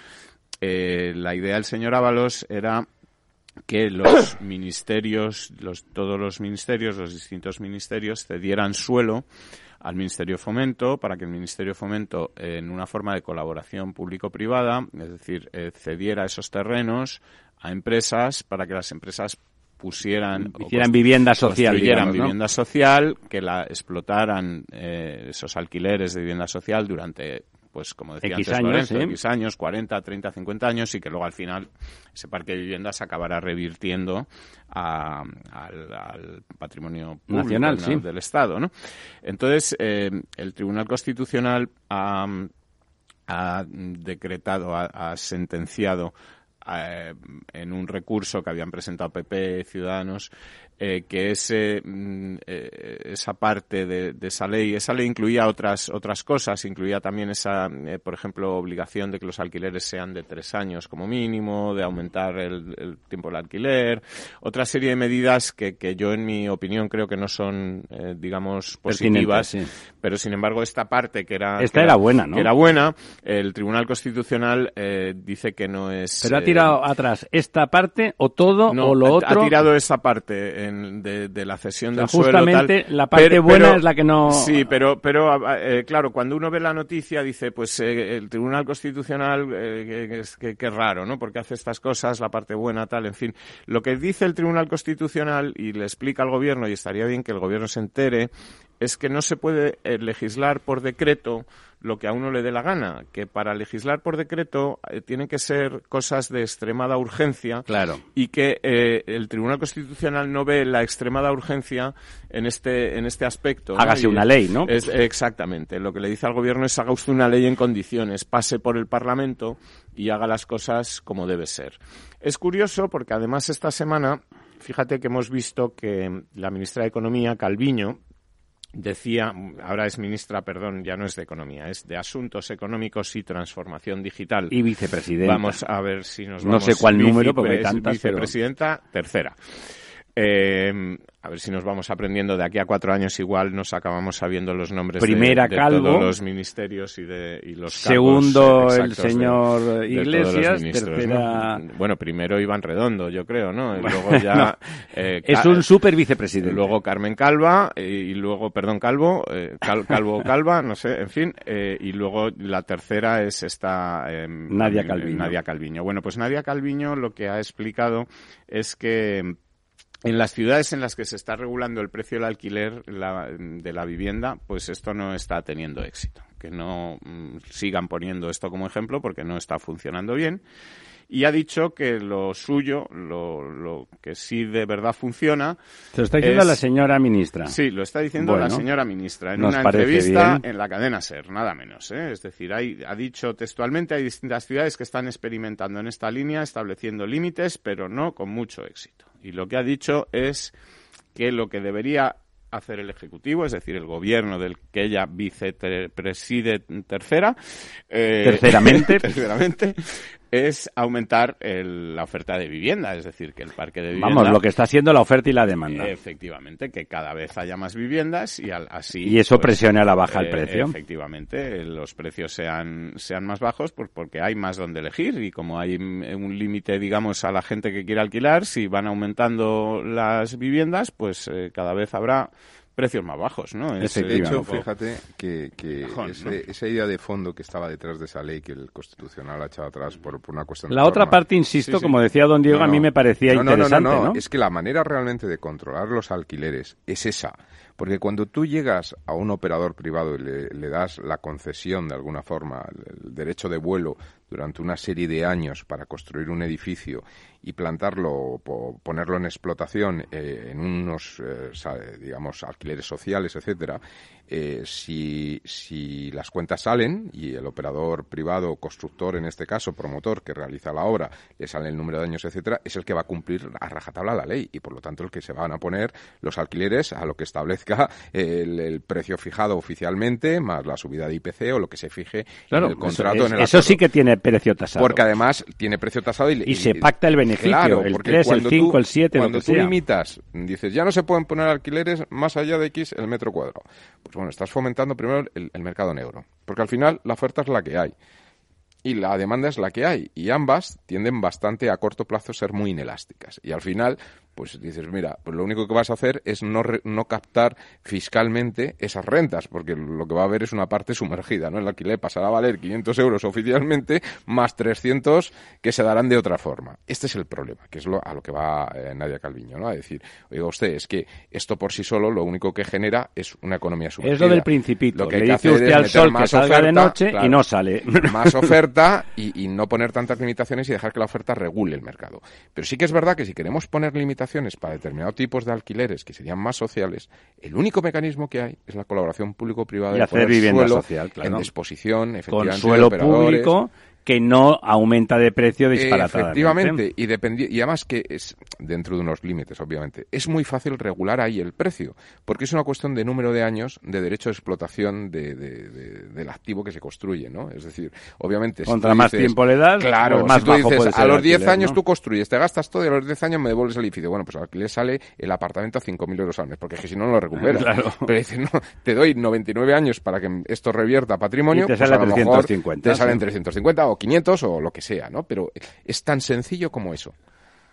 [SPEAKER 4] eh, la idea del señor Ábalos era que los ministerios, los, todos los ministerios, los distintos ministerios cedieran suelo al Ministerio de Fomento para que el Ministerio de Fomento, en una forma de colaboración público-privada, es decir, eh, cediera esos terrenos a empresas para que las empresas pusieran
[SPEAKER 3] hicieran vivienda social
[SPEAKER 4] vivienda social que la explotaran eh, esos alquileres de vivienda social durante pues como decía
[SPEAKER 3] X
[SPEAKER 4] antes
[SPEAKER 3] años,
[SPEAKER 4] Lorenzo, X años, 40, 30, 50 años y que luego al final ese parque de viviendas acabará revirtiendo al, patrimonio
[SPEAKER 3] nacional
[SPEAKER 4] del Estado, ¿no? Entonces eh, el Tribunal Constitucional ha, ha decretado, ha sentenciado eh, en un recurso que habían presentado PP, Ciudadanos, eh, que ese, mm, eh, esa parte de, esa ley, esa ley incluía otras, otras cosas, incluía también esa, eh, por ejemplo, obligación de que los alquileres sean de tres años como mínimo, de aumentar el, tiempo del alquiler, otra serie de medidas que, que yo, en mi opinión, creo que no son, digamos, positivas, pero sin embargo, esta parte que era.
[SPEAKER 3] Esta era, buena, ¿no?
[SPEAKER 4] Que era buena, el Tribunal Constitucional dice que no es.
[SPEAKER 3] Pero ha tirado atrás esta parte o todo o lo otro.
[SPEAKER 4] Ha tirado esa parte de, la cesión del
[SPEAKER 3] justamente la parte buena es la que no...
[SPEAKER 4] Sí, pero, pero eh, claro, cuando uno ve la noticia dice, pues eh, el Tribunal Constitucional, eh, que, que, raro, ¿no? Porque hace estas cosas, la parte buena, tal, en fin. Lo que dice el Tribunal Constitucional y le explica al Gobierno, y estaría bien que el Gobierno se entere, es que no se puede legislar por decreto lo que a uno le dé la gana, que para legislar por decreto eh, tienen que ser cosas de extremada urgencia
[SPEAKER 3] claro.
[SPEAKER 4] y que eh, el Tribunal Constitucional no ve la extremada urgencia en este en este aspecto.
[SPEAKER 3] Hágase una ley, ¿no?
[SPEAKER 4] Es, exactamente. Lo que le dice al Gobierno es haga usted una ley en condiciones, pase por el Parlamento y haga las cosas como debe ser. Es curioso porque además esta semana, fíjate que hemos visto que la ministra de Economía, Calviño, decía, ahora es ministra, perdón, ya no es de Economía, es de Asuntos Económicos y Transformación Digital.
[SPEAKER 8] Y vicepresidenta.
[SPEAKER 4] Vamos a ver si nos
[SPEAKER 8] No
[SPEAKER 4] vamos...
[SPEAKER 8] sé cuál número, porque tantas, pero-
[SPEAKER 4] Vicepresidenta tercera. Eh, a ver si nos vamos aprendiendo de aquí a cuatro años igual nos acabamos sabiendo los nombres de-
[SPEAKER 8] Primera,
[SPEAKER 4] de,
[SPEAKER 8] Calvo.
[SPEAKER 4] todos los ministerios y de y los cargos,
[SPEAKER 8] Segundo,
[SPEAKER 4] eh,
[SPEAKER 8] el señor
[SPEAKER 4] de
[SPEAKER 8] Iglesias, tercera-
[SPEAKER 4] ¿no? Bueno, primero Iván Redondo, yo creo, ¿no? Y luego eh,
[SPEAKER 8] es un super vicepresidente.
[SPEAKER 4] Luego Carmen Calva eh, y luego, perdón, Calvo, eh, Cal- Calvo o Calva, no sé, en fin. y luego la tercera es esta... eh,
[SPEAKER 8] Nadia
[SPEAKER 4] eh,
[SPEAKER 8] Calviño.
[SPEAKER 4] Nadia Calviño. Bueno, pues Nadia Calviño lo que ha explicado es que en las ciudades en las que se está regulando el precio del alquiler la- de la vivienda, pues esto no está teniendo éxito. Que no mm, sigan poniendo esto como ejemplo porque no está funcionando bien. Y ha dicho que lo suyo, lo, lo que sí de verdad funciona.
[SPEAKER 8] Se lo está diciendo
[SPEAKER 4] es-
[SPEAKER 8] la señora ministra.
[SPEAKER 4] Sí, lo está diciendo la señora ministra en una entrevista
[SPEAKER 8] bien.
[SPEAKER 4] en la cadena SER, nada menos. ¿eh? Es decir, hay, ha dicho textualmente, hay distintas ciudades que están experimentando en esta línea, estableciendo límites, pero no con mucho éxito. Y lo que ha dicho es que lo que debería hacer el Ejecutivo, es decir, el gobierno del que ella vicepreside tercera, eh,
[SPEAKER 8] Terceramente.
[SPEAKER 4] terceramente, es aumentar el- la oferta de vivienda, es decir, que el parque de vivienda...
[SPEAKER 8] Vamos, lo que está haciendo la oferta y la demanda.
[SPEAKER 4] Efectivamente, que cada vez haya más viviendas y al- así...
[SPEAKER 8] Y eso
[SPEAKER 4] pues,
[SPEAKER 8] presione a la baja el
[SPEAKER 4] eh,
[SPEAKER 8] precio.
[SPEAKER 4] Efectivamente, los precios sean, sean más bajos pues porque hay más donde elegir y como hay un límite, digamos, a la gente que quiere alquilar, si van aumentando las viviendas, pues eh, cada vez habrá precios más bajos, ¿no? Es,
[SPEAKER 5] De
[SPEAKER 4] eh,
[SPEAKER 5] hecho,
[SPEAKER 4] un poco-
[SPEAKER 5] fíjate que, ese-
[SPEAKER 4] ¿no?
[SPEAKER 5] esa idea de fondo que estaba detrás de esa ley que el Constitucional ha echado atrás por, por una cuestión de
[SPEAKER 8] La otra
[SPEAKER 5] forma-
[SPEAKER 8] parte, insisto, como decía don Diego,
[SPEAKER 5] No,
[SPEAKER 8] a mí me parecía
[SPEAKER 5] No, no, no, no,
[SPEAKER 8] interesante,
[SPEAKER 5] no,
[SPEAKER 8] ¿no?
[SPEAKER 5] Es que la manera realmente de controlar los alquileres es esa. Porque cuando tú llegas a un operador privado y le, le das la concesión de alguna forma, el, el derecho de vuelo durante una serie de años para construir un edificio y plantarlo, po- ponerlo en explotación eh, en unos, eh, digamos, alquileres sociales, etcétera, eh, si, si las cuentas salen y el operador privado, constructor en este caso, promotor que realiza la obra, le sale el número de años, etcétera, es el que va a cumplir a rajatabla la ley y por lo tanto el que se van a poner los alquileres a lo que establezca el, el precio fijado oficialmente más la subida de IPC o lo que se fije
[SPEAKER 8] Claro,
[SPEAKER 5] en el contrato.
[SPEAKER 8] eso,
[SPEAKER 5] en el
[SPEAKER 8] eso sí que tiene precio tasado.
[SPEAKER 5] Porque además tiene precio tasado y,
[SPEAKER 8] Y se pacta el beneficio,
[SPEAKER 5] Claro,
[SPEAKER 8] el
[SPEAKER 5] porque
[SPEAKER 8] 3, el
[SPEAKER 5] cuando
[SPEAKER 8] 5,
[SPEAKER 5] tú-
[SPEAKER 8] el 7, lo
[SPEAKER 5] Cuando
[SPEAKER 8] que
[SPEAKER 5] tú
[SPEAKER 8] sea.
[SPEAKER 5] limitas, dices, ya no se pueden poner alquileres más allá de X el metro cuadrado. Pues bueno, estás fomentando primero el, el mercado negro. Porque al final la oferta es la que hay. Y la demanda es la que hay. Y ambas tienden bastante a corto plazo a ser muy inelásticas. Y al final, pues dices, mira, pues lo único que vas a hacer es no, re- no captar fiscalmente esas rentas, porque lo que va a haber es una parte sumergida, ¿no? El alquiler pasará a valer 500 euros oficialmente, más 300 que se darán de otra forma. Este es el problema, que es lo, a lo que va eh, Nadia Calviño, ¿no? A decir, oiga usted, es que esto por sí solo lo único que genera es una economía sumergida.
[SPEAKER 8] Es lo del principito.
[SPEAKER 5] Lo que
[SPEAKER 8] Le
[SPEAKER 5] hay que
[SPEAKER 8] dice
[SPEAKER 5] hacer
[SPEAKER 8] usted
[SPEAKER 5] es
[SPEAKER 8] al sol que salga de
[SPEAKER 5] oferta,
[SPEAKER 8] noche y no sale.
[SPEAKER 5] Más oferta y, y no poner tantas limitaciones y dejar que la oferta regule el mercado. Pero sí que es verdad que si queremos poner limitaciones para determinados tipos de alquileres que serían más sociales, el único mecanismo que hay es la colaboración público-privada
[SPEAKER 8] Y
[SPEAKER 5] de
[SPEAKER 8] hacer vivienda
[SPEAKER 5] suelo
[SPEAKER 8] social, claro.
[SPEAKER 5] en disposición,
[SPEAKER 8] Con
[SPEAKER 5] efectivamente, de
[SPEAKER 8] suelo
[SPEAKER 5] operadores.
[SPEAKER 8] público que no aumenta de precio disparatadamente.
[SPEAKER 5] Efectivamente, y, dependi- y además que es dentro de unos límites, obviamente. Es muy fácil regular ahí el precio, porque es una cuestión de número de años de derecho de explotación de- de- de- del activo que se construye, ¿no? Es decir, obviamente... si
[SPEAKER 8] Contra
[SPEAKER 5] tú
[SPEAKER 8] más
[SPEAKER 5] dices-
[SPEAKER 8] tiempo le das,
[SPEAKER 5] claro,
[SPEAKER 8] pues más
[SPEAKER 5] si tú
[SPEAKER 8] bajo
[SPEAKER 5] dices, a los 10
[SPEAKER 8] alquiler,
[SPEAKER 5] años
[SPEAKER 8] ¿no?
[SPEAKER 5] tú construyes, te gastas todo y a los 10 años me devuelves el edificio. Bueno, pues al alquiler sale el apartamento a 5.000 euros al mes, porque es que si no, no lo recuperas.
[SPEAKER 8] Claro.
[SPEAKER 5] Pero dices, no, te doy 99 años para que esto revierta patrimonio,
[SPEAKER 8] Y te
[SPEAKER 5] pues
[SPEAKER 8] sale
[SPEAKER 5] a lo mejor
[SPEAKER 8] 350,
[SPEAKER 5] te salen
[SPEAKER 8] sí.
[SPEAKER 5] 350 o 500 o lo que sea, ¿no? Pero es tan sencillo como eso.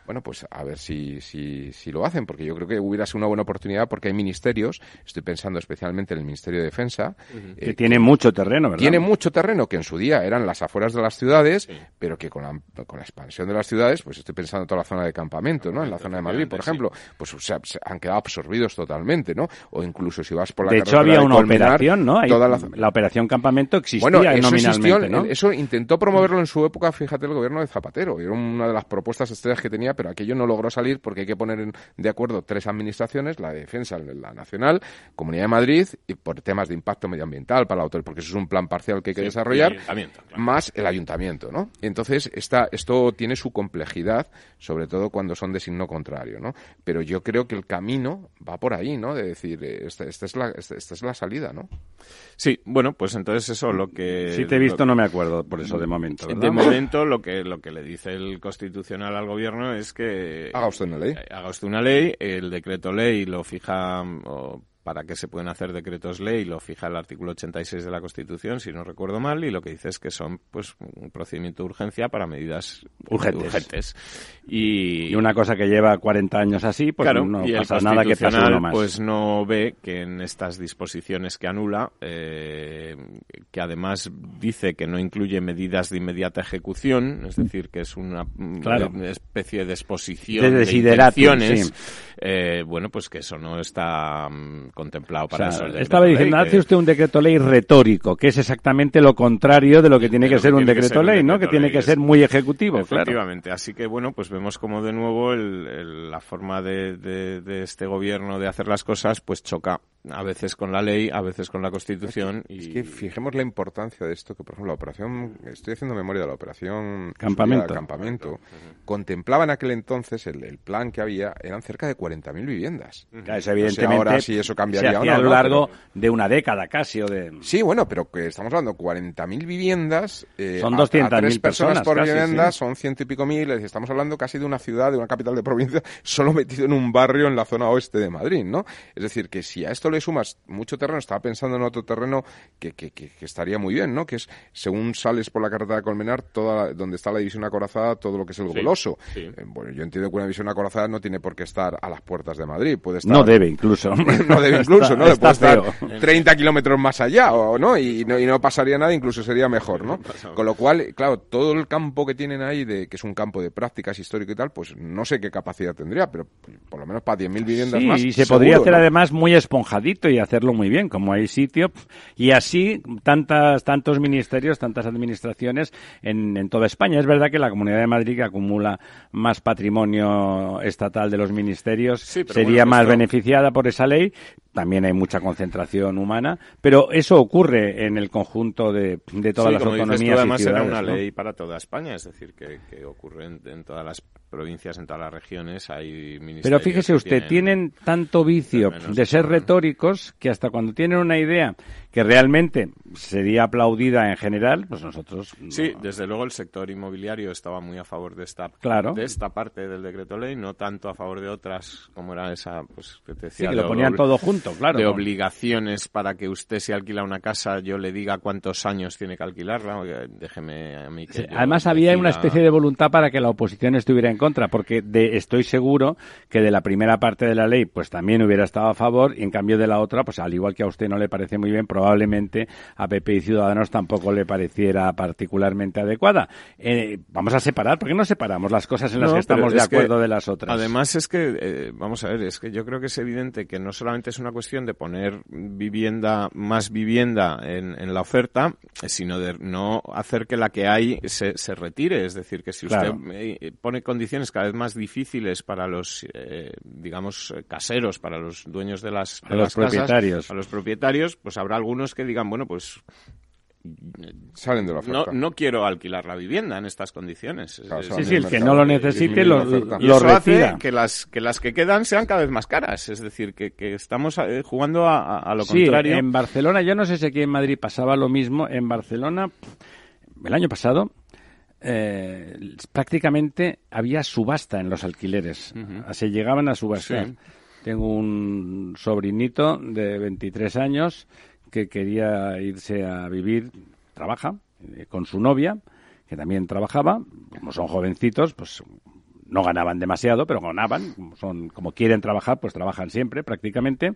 [SPEAKER 5] Bueno, pues a ver si, si, si lo hacen, porque yo creo que hubiera sido una buena oportunidad porque hay ministerios, estoy pensando especialmente en el Ministerio de Defensa,
[SPEAKER 8] Que
[SPEAKER 5] eh,
[SPEAKER 8] tiene mucho terreno, ¿verdad?
[SPEAKER 5] tiene mucho terreno que en su día eran las afueras de las ciudades, pero que con la, con la expansión de las ciudades, pues estoy pensando en toda la zona de campamento, ¿no? En la zona de Madrid, por ejemplo, pues o sea, se han quedado absorbidos totalmente, ¿no? O incluso si vas por la
[SPEAKER 8] De hecho, había
[SPEAKER 5] de
[SPEAKER 8] una
[SPEAKER 5] Colmenar,
[SPEAKER 8] operación, ¿no? Ahí-
[SPEAKER 5] toda la-
[SPEAKER 8] la... operación Campamento existía
[SPEAKER 5] bueno, eso
[SPEAKER 8] nominalmente,
[SPEAKER 5] existió,
[SPEAKER 8] ¿no?
[SPEAKER 5] eso intentó promoverlo en su época, fíjate, el gobierno de Zapatero. Era una de las propuestas estrellas que tenía pero aquello no logró salir porque hay que poner de acuerdo tres administraciones, la de defensa, la nacional, Comunidad de Madrid, y por temas de impacto medioambiental para la autor, porque eso es un plan parcial que hay que desarrollar, más el ayuntamiento, ¿no? Entonces, esta, esto tiene su complejidad, sobre todo cuando son de signo contrario, ¿no? Pero yo creo que el camino va por ahí, ¿no? De decir, eh, esta, esta es, la, esta, es la salida, ¿no?
[SPEAKER 4] Sí, bueno, pues entonces eso lo que...
[SPEAKER 3] Si te he visto no me acuerdo por eso de momento.
[SPEAKER 4] De momento lo que, lo que le dice el Constitucional al Gobierno es que...
[SPEAKER 5] Haga usted una ley.
[SPEAKER 4] Haga usted una ley, el decreto ley lo fija para qué se pueden hacer decretos ley lo fija el artículo 86 de la Constitución, si no recuerdo mal, y lo que dice es que son pues un procedimiento de urgencia para medidas urgentes.
[SPEAKER 3] Y, una cosa que lleva 40 años así, pues no pasa nada que pase uno más.
[SPEAKER 4] Pues no ve que en estas disposiciones que anula, eh, que además dice que no incluye medidas de inmediata ejecución, es decir, que es una, especie de exposición de, de intenciones, eh, bueno, pues que eso no está mm, contemplado para eso.
[SPEAKER 3] Estaba diciendo, hace usted un decreto ley retórico, que es exactamente lo contrario de lo que tiene que ser un decreto ley, ¿no? Que tiene que ser muy ejecutivo,
[SPEAKER 4] Efectivamente. Así que, bueno, pues vemos como de nuevo la forma de, de, este gobierno de hacer las cosas, pues choca a veces con la ley, a veces con la Constitución.
[SPEAKER 5] Y... Es que fijemos la importancia de esto, que por ejemplo la operación, estoy haciendo memoria de la operación
[SPEAKER 3] Campamento,
[SPEAKER 5] campamento contemplaba en aquel entonces el, plan que había, eran cerca de 40.000 viviendas.
[SPEAKER 3] evidentemente,
[SPEAKER 5] ahora si eso cambiaría
[SPEAKER 3] se hacía a lo largo de una década casi. O de...
[SPEAKER 5] Sí, bueno, pero que estamos hablando de 40.000 viviendas.
[SPEAKER 3] Eh, son 200.000
[SPEAKER 5] personas, por vivienda, son ciento y pico mil. Estamos hablando casi de una ciudad, de una capital de provincia, solo metido en un barrio en la zona oeste de Madrid, ¿no? Es decir, que si a esto le sumas mucho terreno, estaba pensando en otro terreno que, que, que, estaría muy bien, ¿no? Que es, según sales por la carretera de Colmenar, toda donde está la división acorazada, todo lo que es el goloso. Eh, bueno, yo entiendo que una división acorazada no tiene por qué estar a las puertas de Madrid, puede estar...
[SPEAKER 3] No debe incluso.
[SPEAKER 5] no debe incluso, ¿no? puede estar 30 kilómetros más allá, o, ¿no? Y, ¿no? y no pasaría nada, incluso sería mejor, ¿no? Con lo cual, claro, todo el campo que tienen ahí, de que es un campo de prácticas histórico y tal, pues no sé qué capacidad tendría, pero por lo menos para 10.000 viviendas más.
[SPEAKER 3] y se podría hacer además muy esponjadito y hacerlo muy bien, como hay sitio. Y así tantas, tantos ministerios, tantas administraciones en, en toda España. Es verdad que la Comunidad de Madrid, que acumula más patrimonio estatal de los ministerios, sería más beneficiada por esa ley, también hay mucha concentración humana, pero eso ocurre en el conjunto de, de todas las autonomías
[SPEAKER 4] además
[SPEAKER 3] y
[SPEAKER 4] era una ley para toda España, es decir, que, ocurre en, todas las provincias, en todas las regiones, hay ministerios.
[SPEAKER 3] Pero fíjese usted, tienen tanto vicio de ser retóricos que hasta cuando tienen una idea que realmente sería aplaudida en general, pues nosotros...
[SPEAKER 4] Sí, desde luego el sector inmobiliario estaba muy a favor de esta, de esta parte del decreto ley, no tanto a favor de otras, como era esa, pues que te decía...
[SPEAKER 3] Sí, que lo ponían todo junto, claro.
[SPEAKER 4] De obligaciones para que usted si alquila una casa yo le diga cuántos años tiene que alquilarla, déjeme a mí que
[SPEAKER 3] Además había una especie de voluntad para que la oposición estuviera en contra, porque de, estoy seguro que de la primera parte de la ley pues también hubiera estado a favor y en cambio de la otra, pues al igual que a usted no le parece muy bien, probablemente a PP y Ciudadanos tampoco le pareciera particularmente adecuada. Eh, vamos a separar, ¿por qué no separamos las cosas en las que estamos de acuerdo de las otras?
[SPEAKER 4] Además es que, eh, vamos a ver, es que yo creo que es evidente que no solamente es una cuestión de poner vivienda, más vivienda en, la oferta, sino de no hacer que la que hay se, retire. Es decir, que si usted eh, pone condiciones cada vez más difíciles para los, digamos, caseros, para los dueños de las,
[SPEAKER 3] los propietarios.
[SPEAKER 4] a los propietarios, pues habrá algunos que digan, bueno, pues
[SPEAKER 5] salen de la oferta.
[SPEAKER 4] No, quiero alquilar la vivienda en estas condiciones.
[SPEAKER 3] sí, sí, el que no lo necesite lo,
[SPEAKER 4] lo hace que las, que las que quedan sean cada vez más caras. Es decir, que, estamos eh, jugando a, lo
[SPEAKER 3] sí,
[SPEAKER 4] contrario.
[SPEAKER 3] en Barcelona, yo no sé si aquí en Madrid pasaba lo mismo. En Barcelona, el año pasado, eh, prácticamente había subasta en los alquileres. Se llegaban a subasta. Tengo un sobrinito de 23 años que quería irse a vivir, trabaja eh, con su novia, que también trabajaba, como son jovencitos, pues no ganaban demasiado, pero ganaban, son como quieren trabajar, pues trabajan siempre prácticamente.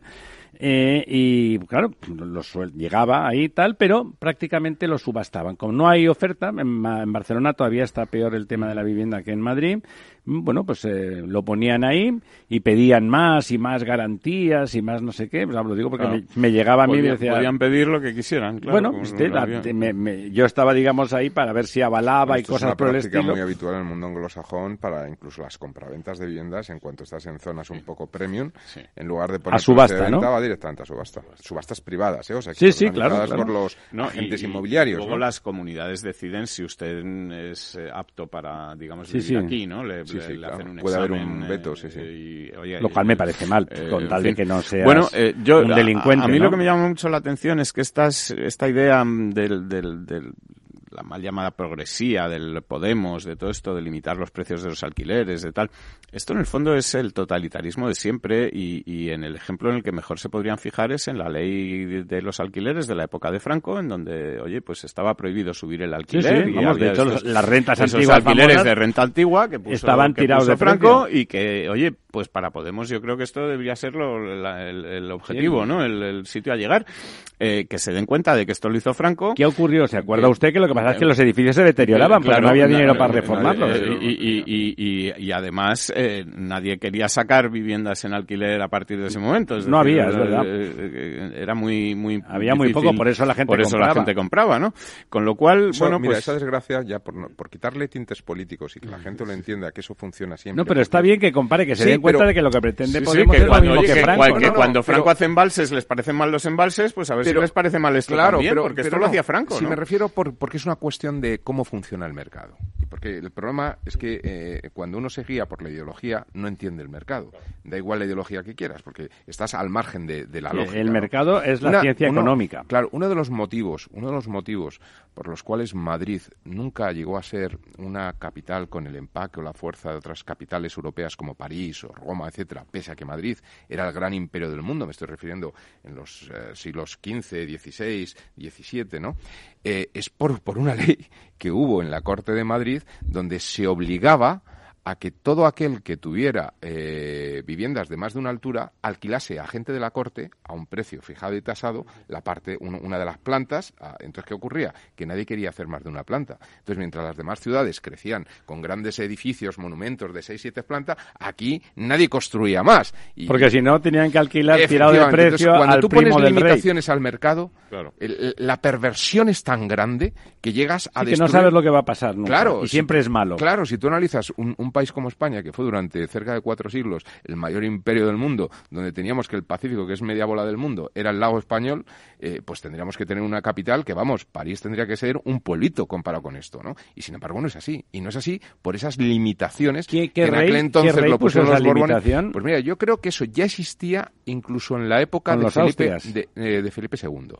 [SPEAKER 3] Eh, y claro, los, llegaba ahí tal, pero prácticamente lo subastaban. Como no hay oferta, en, en, Barcelona todavía está peor el tema de la vivienda que en Madrid, bueno, pues eh, lo ponían ahí y pedían más y más garantías y más no sé qué. Pues, lo digo porque
[SPEAKER 4] Claro.
[SPEAKER 3] me, me llegaba a mí y
[SPEAKER 4] Podían-
[SPEAKER 3] decía...
[SPEAKER 4] podían pedir lo que quisieran, claro,
[SPEAKER 3] bueno, usted, la-
[SPEAKER 4] había.
[SPEAKER 3] me- me- yo estaba, digamos, ahí para ver si avalaba y
[SPEAKER 5] es
[SPEAKER 3] cosas
[SPEAKER 5] una
[SPEAKER 3] por el
[SPEAKER 5] práctica
[SPEAKER 3] estilo.
[SPEAKER 5] muy habitual en el mundo anglosajón para incluso las compraventas de viviendas en cuanto estás en zonas un poco premium, en lugar de poner
[SPEAKER 3] A subasta,
[SPEAKER 5] de venta,
[SPEAKER 3] ¿no?
[SPEAKER 5] va directamente a subasta. Subastas privadas, ¿eh? O sea, que
[SPEAKER 3] Sí, sí, claro,
[SPEAKER 5] por los
[SPEAKER 4] No,
[SPEAKER 5] agentes
[SPEAKER 4] y- y
[SPEAKER 5] inmobiliarios,
[SPEAKER 4] Luego
[SPEAKER 5] ¿no?
[SPEAKER 4] las comunidades deciden si usted es eh, apto para, digamos,
[SPEAKER 3] Sí,
[SPEAKER 4] vivir
[SPEAKER 3] sí.
[SPEAKER 4] aquí, ¿no? Le,
[SPEAKER 5] Sí,
[SPEAKER 4] le-
[SPEAKER 5] sí,
[SPEAKER 4] le
[SPEAKER 5] claro.
[SPEAKER 4] hacen un
[SPEAKER 5] Puede haber un veto,
[SPEAKER 4] eh,
[SPEAKER 5] sí, sí.
[SPEAKER 4] y, oye,
[SPEAKER 3] Lo cual me
[SPEAKER 4] eh,
[SPEAKER 3] parece mal,
[SPEAKER 4] eh,
[SPEAKER 3] con tal de que no
[SPEAKER 4] bueno, yo,
[SPEAKER 3] un delincuente,
[SPEAKER 4] A, mí
[SPEAKER 3] ¿no?
[SPEAKER 4] lo que me llama mucho la atención es que estas, esta idea mm, del, del, del- la mal llamada progresía del Podemos, de todo esto de limitar los precios de los alquileres, de tal. Esto en el fondo es el totalitarismo de siempre y, y en el ejemplo en el que mejor se podrían fijar es en la ley de, los alquileres de la época de Franco, en donde, oye, pues estaba prohibido subir el alquiler.
[SPEAKER 3] sí,
[SPEAKER 4] y
[SPEAKER 3] vamos, de hecho,
[SPEAKER 4] estos-
[SPEAKER 3] las rentas
[SPEAKER 4] esos
[SPEAKER 3] antiguas
[SPEAKER 4] alquileres
[SPEAKER 3] famosas
[SPEAKER 4] de renta antigua que puso,
[SPEAKER 3] estaban
[SPEAKER 4] que
[SPEAKER 3] tirados
[SPEAKER 4] puso
[SPEAKER 3] de
[SPEAKER 4] Franco
[SPEAKER 3] precio.
[SPEAKER 4] y que, oye, pues para Podemos yo creo que esto debería ser lo- la- el, el objetivo. ¿no? El, el sitio a llegar. Eh, que se den cuenta de que esto lo hizo Franco.
[SPEAKER 3] ¿Qué ocurrió? ¿Se acuerda
[SPEAKER 4] Que-
[SPEAKER 3] usted que lo que pasa es que los edificios se deterioraban porque
[SPEAKER 4] Claro,
[SPEAKER 3] no había dinero para reformarlos?
[SPEAKER 4] eh, Y, y- y- y- y además eh, nadie quería sacar viviendas en alquiler a partir de ese momento. es
[SPEAKER 3] No
[SPEAKER 4] decir,
[SPEAKER 3] había, es
[SPEAKER 4] eh,
[SPEAKER 3] verdad.
[SPEAKER 4] eh, eh, Era muy, muy
[SPEAKER 3] Había muy poco, por eso la gente
[SPEAKER 4] Por eso la
[SPEAKER 3] compraba.
[SPEAKER 4] gente compraba, ¿no? Con lo cual,
[SPEAKER 5] Eso,
[SPEAKER 4] bueno,
[SPEAKER 5] mira,
[SPEAKER 4] pues...
[SPEAKER 5] esa desgracia, ya por, no- por quitarle tintes políticos y que la gente lo entienda, que eso funciona siempre.
[SPEAKER 3] No, pero está bien que compare, que se
[SPEAKER 5] Sí,
[SPEAKER 3] den cuenta
[SPEAKER 5] pero-
[SPEAKER 3] de que lo que pretende
[SPEAKER 4] Sí, sí,
[SPEAKER 3] Podemos
[SPEAKER 4] que
[SPEAKER 3] es lo
[SPEAKER 4] cuando,
[SPEAKER 3] mismo
[SPEAKER 4] oye,
[SPEAKER 3] que
[SPEAKER 4] que
[SPEAKER 3] Franco.
[SPEAKER 4] que
[SPEAKER 3] ¿no?
[SPEAKER 4] cuando
[SPEAKER 5] pero-
[SPEAKER 4] Franco hace embalses les parecen mal los embalses, pues a ver si
[SPEAKER 5] Pero-
[SPEAKER 4] les parece mal esto
[SPEAKER 5] claro,
[SPEAKER 4] también,
[SPEAKER 5] pero,
[SPEAKER 4] porque esto lo hacía Franco,
[SPEAKER 5] Si
[SPEAKER 4] ¿no?
[SPEAKER 5] me refiero por, porque es una cuestión de cómo funciona el mercado. Porque el problema es que eh, cuando uno se guía por la ideología, no entiende el mercado. Da igual la ideología que quieras, porque estás al margen de, de la
[SPEAKER 3] El-
[SPEAKER 5] lógica.
[SPEAKER 3] el
[SPEAKER 5] ¿no?
[SPEAKER 3] mercado es la ciencia
[SPEAKER 5] uno-
[SPEAKER 3] económica.
[SPEAKER 5] Claro, uno de los motivos, uno de los motivos por los cuales Madrid nunca llegó a ser una capital con el empaque o la fuerza de otras capitales europeas como París o Roma, etcétera, pese a que Madrid era el gran imperio del mundo, me estoy refiriendo en los eh, siglos XV, XVI, XVII, ¿no? Eh, es por, por una ley que hubo en la Corte de Madrid donde se obligaba a que todo aquel que tuviera eh, viviendas de más de una altura alquilase a gente de la corte a un precio fijado y tasado la parte un- una de las plantas. Ah, Entonces, ¿qué ocurría? Que nadie quería hacer más de una planta. Entonces, mientras las demás ciudades crecían con grandes edificios, monumentos de seis, siete plantas, aquí nadie construía más. Y-
[SPEAKER 3] Porque si no, tenían que alquilar tirado de precio
[SPEAKER 5] Entonces, cuando
[SPEAKER 3] al
[SPEAKER 5] tú
[SPEAKER 3] primo
[SPEAKER 5] pones
[SPEAKER 3] del rey.
[SPEAKER 5] limitaciones al mercado,
[SPEAKER 4] Claro.
[SPEAKER 5] el- la perversión es tan grande que llegas a
[SPEAKER 3] Sí, que no sabes lo que va a pasar nunca.
[SPEAKER 5] Claro,
[SPEAKER 3] y
[SPEAKER 5] si-
[SPEAKER 3] siempre es malo.
[SPEAKER 5] Claro, si tú analizas un, un país como España, que fue durante cerca de cuatro siglos el mayor imperio del mundo, donde teníamos que el Pacífico, que es media bola del mundo, era el lago español, eh, pues tendríamos que tener una capital que, vamos, París tendría que ser un pueblito comparado con esto, ¿no? Y sin embargo no es así. Y no es así por esas limitaciones
[SPEAKER 3] ¿Qué- qué
[SPEAKER 5] que en
[SPEAKER 3] rey-
[SPEAKER 5] aquel entonces
[SPEAKER 3] qué rey
[SPEAKER 5] lo pusieron los Borbones. Pues mira, yo creo que eso ya existía incluso en la época
[SPEAKER 3] Con
[SPEAKER 5] de Felipe, de, eh, de Felipe II.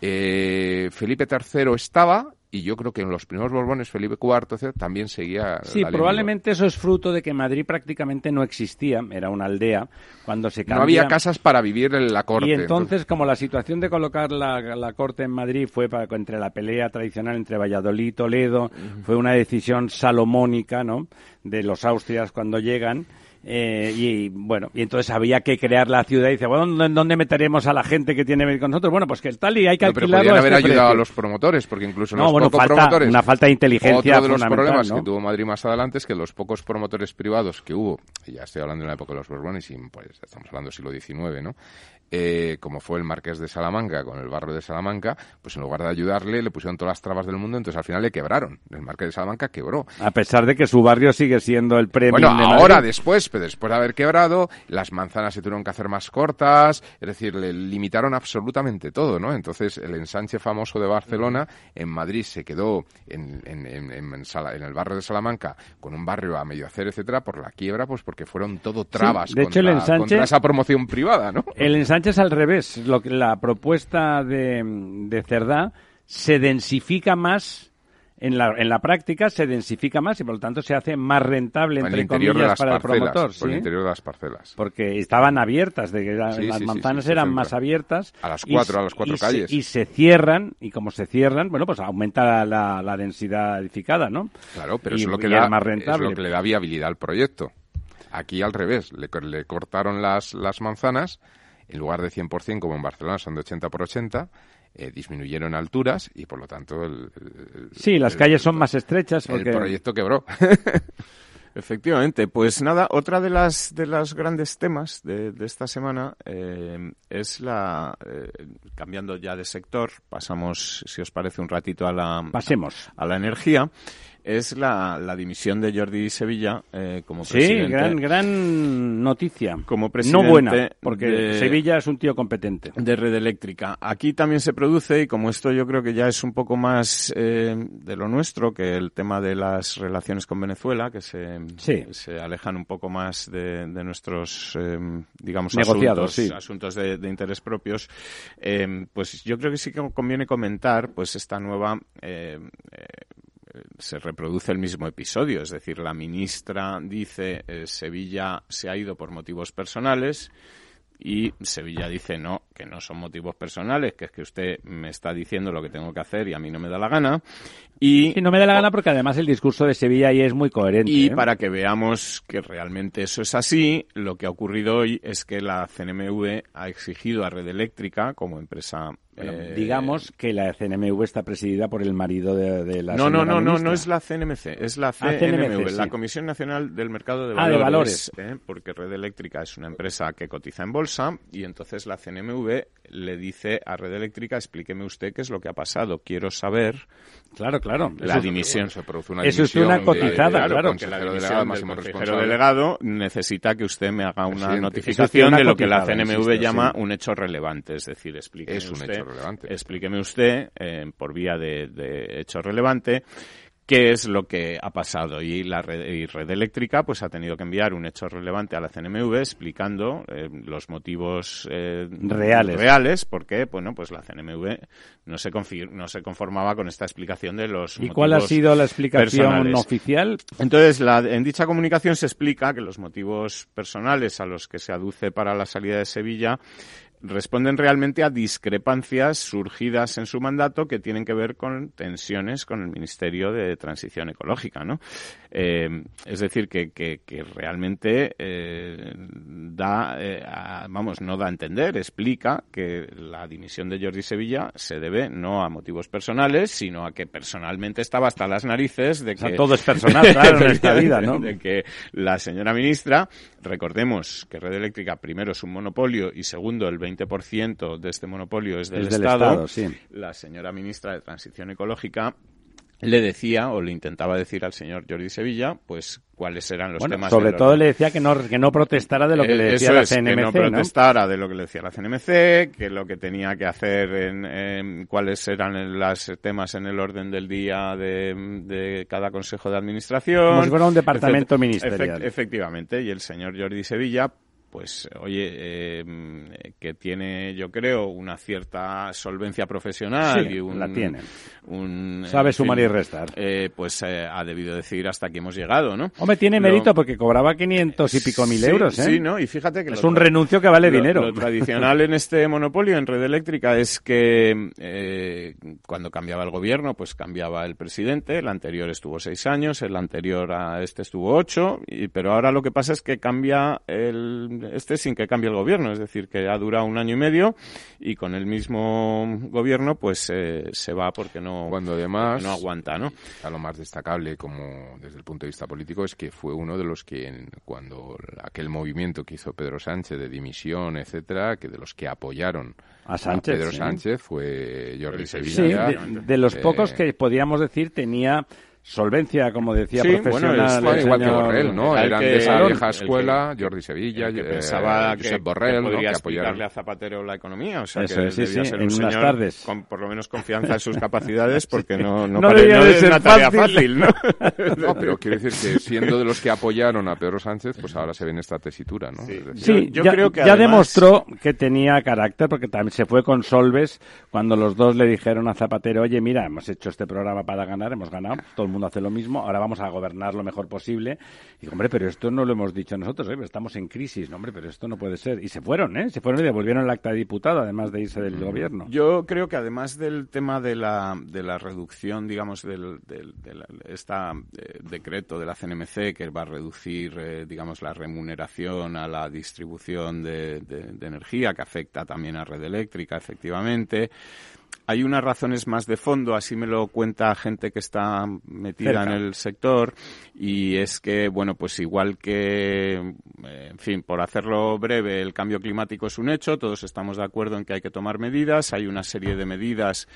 [SPEAKER 5] Eh, Felipe III estaba, y yo creo que en los primeros Borbones, Felipe IV, también seguía.
[SPEAKER 3] Sí,
[SPEAKER 5] la
[SPEAKER 3] probablemente eso es fruto de que Madrid prácticamente no existía, era una aldea, cuando se cambia...
[SPEAKER 5] No había casas para vivir en la corte.
[SPEAKER 3] Y entonces, como la situación de colocar la, la corte en Madrid fue para, entre la pelea tradicional entre Valladolid y Toledo, fue una decisión salomónica, ¿no? De los austrias cuando llegan. Eh, y bueno, y entonces había que crear la ciudad y dice, bueno, ¿dónde, dónde meteremos a la gente que tiene que ver con nosotros? Bueno, pues que el tal y hay que
[SPEAKER 5] No, pero haber
[SPEAKER 3] este
[SPEAKER 5] ayudado a los promotores, porque incluso
[SPEAKER 3] No,
[SPEAKER 5] los
[SPEAKER 3] bueno,
[SPEAKER 5] pocos
[SPEAKER 3] falta-
[SPEAKER 5] promotores.
[SPEAKER 3] una falta de inteligencia
[SPEAKER 5] Otro de los problemas
[SPEAKER 3] ¿no?
[SPEAKER 5] que tuvo Madrid más adelante es que los pocos promotores privados que hubo, y ya estoy hablando de la época de los Borbones, y pues estamos hablando del siglo XIX, ¿no? Eh, como fue el Marqués de Salamanca con el barrio de Salamanca, pues en lugar de ayudarle le pusieron todas las trabas del mundo, entonces al final le quebraron. El Marqués de Salamanca quebró.
[SPEAKER 3] A pesar de que su barrio sigue siendo el premio
[SPEAKER 5] Bueno,
[SPEAKER 3] de
[SPEAKER 5] ahora después, pero después de haber quebrado, las manzanas se tuvieron que hacer más cortas, es decir, le limitaron absolutamente todo, ¿no? Entonces, el ensanche famoso de Barcelona en Madrid se quedó en, en, en- en Sala- el barrio de Salamanca con un barrio a medio hacer, etcétera, por la quiebra, pues porque fueron todo trabas
[SPEAKER 3] de hecho,
[SPEAKER 5] contra,
[SPEAKER 3] el ensanche-
[SPEAKER 5] contra esa promoción privada, ¿no?
[SPEAKER 3] El ensanche es al revés. Lo que, la propuesta de, de Cerdá se densifica más. En la, en la práctica se densifica más y por lo tanto se hace más rentable,
[SPEAKER 5] En el
[SPEAKER 3] entre
[SPEAKER 5] interior de
[SPEAKER 3] comillas,
[SPEAKER 5] las
[SPEAKER 3] para el
[SPEAKER 5] parcelas,
[SPEAKER 3] promotor.
[SPEAKER 5] por el interior de las parcelas.
[SPEAKER 3] Porque estaban abiertas, de que
[SPEAKER 5] Sí,
[SPEAKER 3] las
[SPEAKER 5] sí,
[SPEAKER 3] manzanas eran más abiertas.
[SPEAKER 5] A las
[SPEAKER 3] y
[SPEAKER 5] cuatro,
[SPEAKER 3] se-
[SPEAKER 5] a las cuatro
[SPEAKER 3] y se-
[SPEAKER 5] calles.
[SPEAKER 3] y se cierran, y como se cierran, bueno, pues aumenta la, la densidad edificada, ¿no?
[SPEAKER 5] Claro, pero
[SPEAKER 3] Y-
[SPEAKER 5] eso es lo que
[SPEAKER 3] y
[SPEAKER 5] da,
[SPEAKER 3] es más
[SPEAKER 5] es
[SPEAKER 3] rentable.
[SPEAKER 5] lo que le da viabilidad al proyecto. Aquí al revés, le, le cortaron las, las manzanas, en lugar de 100% como en Barcelona son de 80 por 80, eh, disminuyeron alturas y por lo tanto el, el-
[SPEAKER 3] Sí, las
[SPEAKER 5] el-
[SPEAKER 3] calles son más estrechas
[SPEAKER 5] el
[SPEAKER 3] porque...
[SPEAKER 5] proyecto quebró.
[SPEAKER 4] Efectivamente, pues nada, otra de las de los grandes temas de, esta semana eh, es la eh, cambiando ya de sector, pasamos, si os parece, un ratito a la
[SPEAKER 3] pasemos.
[SPEAKER 4] a la energía es la, la dimisión de Jordi Sevilla eh, como presidente.
[SPEAKER 3] Sí, gran, gran noticia.
[SPEAKER 4] Como presidente.
[SPEAKER 3] No buena, porque Sevilla es un tío competente.
[SPEAKER 4] De Red Eléctrica. Aquí también se produce, y como esto yo creo que ya es un poco más eh, de lo nuestro, que el tema de las relaciones con Venezuela, que se, se alejan un poco más de, de nuestros, eh, digamos,
[SPEAKER 3] Negociados,
[SPEAKER 4] asuntos, asuntos de, de, interés propios, eh, pues yo creo que sí que conviene comentar pues esta nueva eh, se reproduce el mismo episodio, es decir, la ministra dice eh, Sevilla se ha ido por motivos personales y Sevilla dice no, que no son motivos personales, que es que usted me está diciendo lo que tengo que hacer y a mí no me da la gana. Y,
[SPEAKER 3] no me da la gana porque además el discurso de Sevilla ahí es muy coherente.
[SPEAKER 4] Y
[SPEAKER 3] ¿eh?
[SPEAKER 4] para que veamos que realmente eso es así, lo que ha ocurrido hoy es que la CNMV ha exigido a Red Eléctrica, como empresa
[SPEAKER 3] eh, digamos que la CNMV está presidida por el marido de, la
[SPEAKER 4] No, no, no,
[SPEAKER 3] no,
[SPEAKER 4] no es la CNMC, es la
[SPEAKER 3] Ah,
[SPEAKER 4] CNMV, la Comisión Nacional del Mercado de
[SPEAKER 3] Ah,
[SPEAKER 4] Valores.
[SPEAKER 3] de valores.
[SPEAKER 4] ¿eh? Porque Red Eléctrica es una empresa que cotiza en bolsa y entonces la CNMV le dice a Red Eléctrica, explíqueme usted qué es lo que ha pasado, quiero saber
[SPEAKER 3] Claro, claro.
[SPEAKER 4] la
[SPEAKER 5] Eso-
[SPEAKER 4] dimisión.
[SPEAKER 5] se produce una
[SPEAKER 3] Eso es una
[SPEAKER 5] de-
[SPEAKER 3] cotizada,
[SPEAKER 5] del
[SPEAKER 3] claro.
[SPEAKER 4] que la
[SPEAKER 5] delegado,
[SPEAKER 4] del consejero
[SPEAKER 5] responsable.
[SPEAKER 4] delegado necesita que usted me haga una
[SPEAKER 5] Presidente.
[SPEAKER 4] notificación de lo que la CNMV
[SPEAKER 3] insisto,
[SPEAKER 4] llama
[SPEAKER 3] sí.
[SPEAKER 4] un hecho relevante, es decir, explíqueme
[SPEAKER 5] Es un
[SPEAKER 4] usted,
[SPEAKER 5] hecho relevante.
[SPEAKER 4] explíqueme usted eh, por vía de, de hecho relevante qué es lo que ha pasado y la red, y red eléctrica pues ha tenido que enviar un hecho relevante a la CNMV explicando eh, los motivos eh,
[SPEAKER 3] Reales.
[SPEAKER 4] reales porque bueno pues la CNMV no se no se conformaba con esta explicación de los
[SPEAKER 3] ¿Y cuál ha sido la explicación
[SPEAKER 4] personales.
[SPEAKER 3] oficial?
[SPEAKER 4] Entonces, la- en dicha comunicación se explica que los motivos personales a los que se aduce para la salida de Sevilla responden realmente a discrepancias surgidas en su mandato que tienen que ver con tensiones con el Ministerio de Transición Ecológica, ¿no? Eh, es decir, que, que- que realmente eh, da, eh, a- vamos, no da a entender, explica que la dimisión de Jordi Sevilla se debe no a motivos personales, sino a que personalmente estaba hasta las narices de
[SPEAKER 3] O sea,
[SPEAKER 4] que
[SPEAKER 3] todo es personal, claro, en esta vida, ¿no?
[SPEAKER 4] de que la señora ministra, recordemos que Red Eléctrica primero es un monopolio y segundo el 20% de este monopolio es del,
[SPEAKER 3] Es del
[SPEAKER 4] Estado,
[SPEAKER 3] Estado, sí.
[SPEAKER 4] la señora ministra de Transición Ecológica le decía o le intentaba decir al señor Jordi Sevilla, pues cuáles eran los
[SPEAKER 3] Bueno,
[SPEAKER 4] temas
[SPEAKER 3] sobre todo le decía que no, que no protestara de lo que
[SPEAKER 4] Eh,
[SPEAKER 3] le decía
[SPEAKER 4] eso
[SPEAKER 3] la
[SPEAKER 4] es,
[SPEAKER 3] CNMC,
[SPEAKER 4] que no
[SPEAKER 3] ¿no?
[SPEAKER 4] protestara de lo que le decía la CNMC, que lo que tenía que hacer en, en cuáles eran los temas en el orden del día de, de cada consejo de administración.
[SPEAKER 3] Como si fuera un departamento
[SPEAKER 4] Efect-
[SPEAKER 3] ministerial.
[SPEAKER 4] efect- efectivamente, y el señor Jordi Sevilla pues oye, eh, que tiene, yo creo, una cierta solvencia profesional
[SPEAKER 3] Sí,
[SPEAKER 4] y un,
[SPEAKER 3] la tiene.
[SPEAKER 4] un,
[SPEAKER 3] Sabe sumar
[SPEAKER 4] fin,
[SPEAKER 3] y restar.
[SPEAKER 4] eh, pues eh, ha debido decir hasta aquí hemos llegado, ¿no?
[SPEAKER 3] Hombre, tiene
[SPEAKER 4] Lo-
[SPEAKER 3] mérito porque cobraba 500 y pico mil
[SPEAKER 4] Sí,
[SPEAKER 3] euros, ¿eh?
[SPEAKER 4] Sí, ¿no? Y fíjate que...
[SPEAKER 3] Es un renuncio que vale
[SPEAKER 4] lo-
[SPEAKER 3] dinero.
[SPEAKER 4] Lo tradicional en este monopolio, en red eléctrica, es que eh, cuando cambiaba el gobierno, pues cambiaba el presidente. El anterior estuvo seis años, el anterior a este estuvo ocho, y, pero ahora lo que pasa es que cambia el, este sin que cambie el gobierno. Es decir, que ha durado un año y medio y con el mismo gobierno, pues eh, se va porque no,
[SPEAKER 5] Cuando además,
[SPEAKER 4] no aguanta, ¿no?
[SPEAKER 5] a lo más destacable como desde el punto de vista político es que fue uno de los que en- cuando aquel movimiento que hizo Pedro Sánchez de dimisión, etcétera, que de los que apoyaron
[SPEAKER 3] A Sánchez,
[SPEAKER 5] Pedro
[SPEAKER 3] sí.
[SPEAKER 5] Sánchez fue Jordi
[SPEAKER 3] Sí,
[SPEAKER 5] Sevilla.
[SPEAKER 3] de, de los
[SPEAKER 5] Eh,
[SPEAKER 3] pocos que podíamos decir tenía solvencia, como decía,
[SPEAKER 4] Sí,
[SPEAKER 3] profesional.
[SPEAKER 4] bueno, es-
[SPEAKER 5] Bueno, igual que Borrell, ¿no? Eran
[SPEAKER 4] que-
[SPEAKER 5] de esa
[SPEAKER 4] el
[SPEAKER 5] vieja
[SPEAKER 4] que-
[SPEAKER 5] escuela, Jordi Sevilla,
[SPEAKER 4] el que
[SPEAKER 5] eh,
[SPEAKER 4] pensaba que,
[SPEAKER 5] Josep
[SPEAKER 4] que
[SPEAKER 5] Borrell, ¿no?
[SPEAKER 4] podría
[SPEAKER 5] Que apoyaron.
[SPEAKER 4] explicarle a Zapatero la economía, o sea
[SPEAKER 3] Eso
[SPEAKER 4] que
[SPEAKER 3] sí,
[SPEAKER 4] debía
[SPEAKER 3] sí,
[SPEAKER 4] ser
[SPEAKER 3] en
[SPEAKER 4] un
[SPEAKER 3] unas
[SPEAKER 4] señor
[SPEAKER 3] tardes.
[SPEAKER 4] con por lo menos confianza en sus capacidades porque no, no,
[SPEAKER 3] No
[SPEAKER 4] pare- no
[SPEAKER 3] de
[SPEAKER 4] es
[SPEAKER 3] ser
[SPEAKER 4] una tarea
[SPEAKER 3] fácil.
[SPEAKER 4] fácil, ¿no?
[SPEAKER 5] No, pero quiero decir que siendo de los que apoyaron a Pedro Sánchez, pues ahora se ve en esta tesitura, ¿no?
[SPEAKER 4] Sí.
[SPEAKER 5] Decir,
[SPEAKER 4] Yo- yo
[SPEAKER 3] ya,
[SPEAKER 4] creo que
[SPEAKER 3] ya
[SPEAKER 4] además-
[SPEAKER 3] demostró que tenía carácter, porque también se fue con Solves cuando los dos le dijeron a Zapatero, oye, mira, hemos hecho este programa para ganar, hemos ganado, todo el mundo hace lo mismo, ahora vamos a gobernar lo mejor posible. Y hombre, pero esto no lo hemos dicho nosotros, ¿eh? estamos en crisis, no, hombre, pero esto no puede ser. Y se fueron, ¿eh? Se fueron y devolvieron el acta de diputado, además de irse del gobierno.
[SPEAKER 4] Yo creo que además del tema de la, de la reducción, digamos, del, del de la- esta, eh, decreto de la CNMC que va a reducir, eh, digamos, la remuneración a la distribución de, de- de energía, que afecta también a red eléctrica, efectivamente. Hay unas razones más de fondo, así me lo cuenta gente que está metida en el sector, y es que, bueno, pues igual que, en fin, por hacerlo breve, el cambio climático es un hecho, todos estamos de acuerdo en que hay que tomar medidas, hay una serie de medidas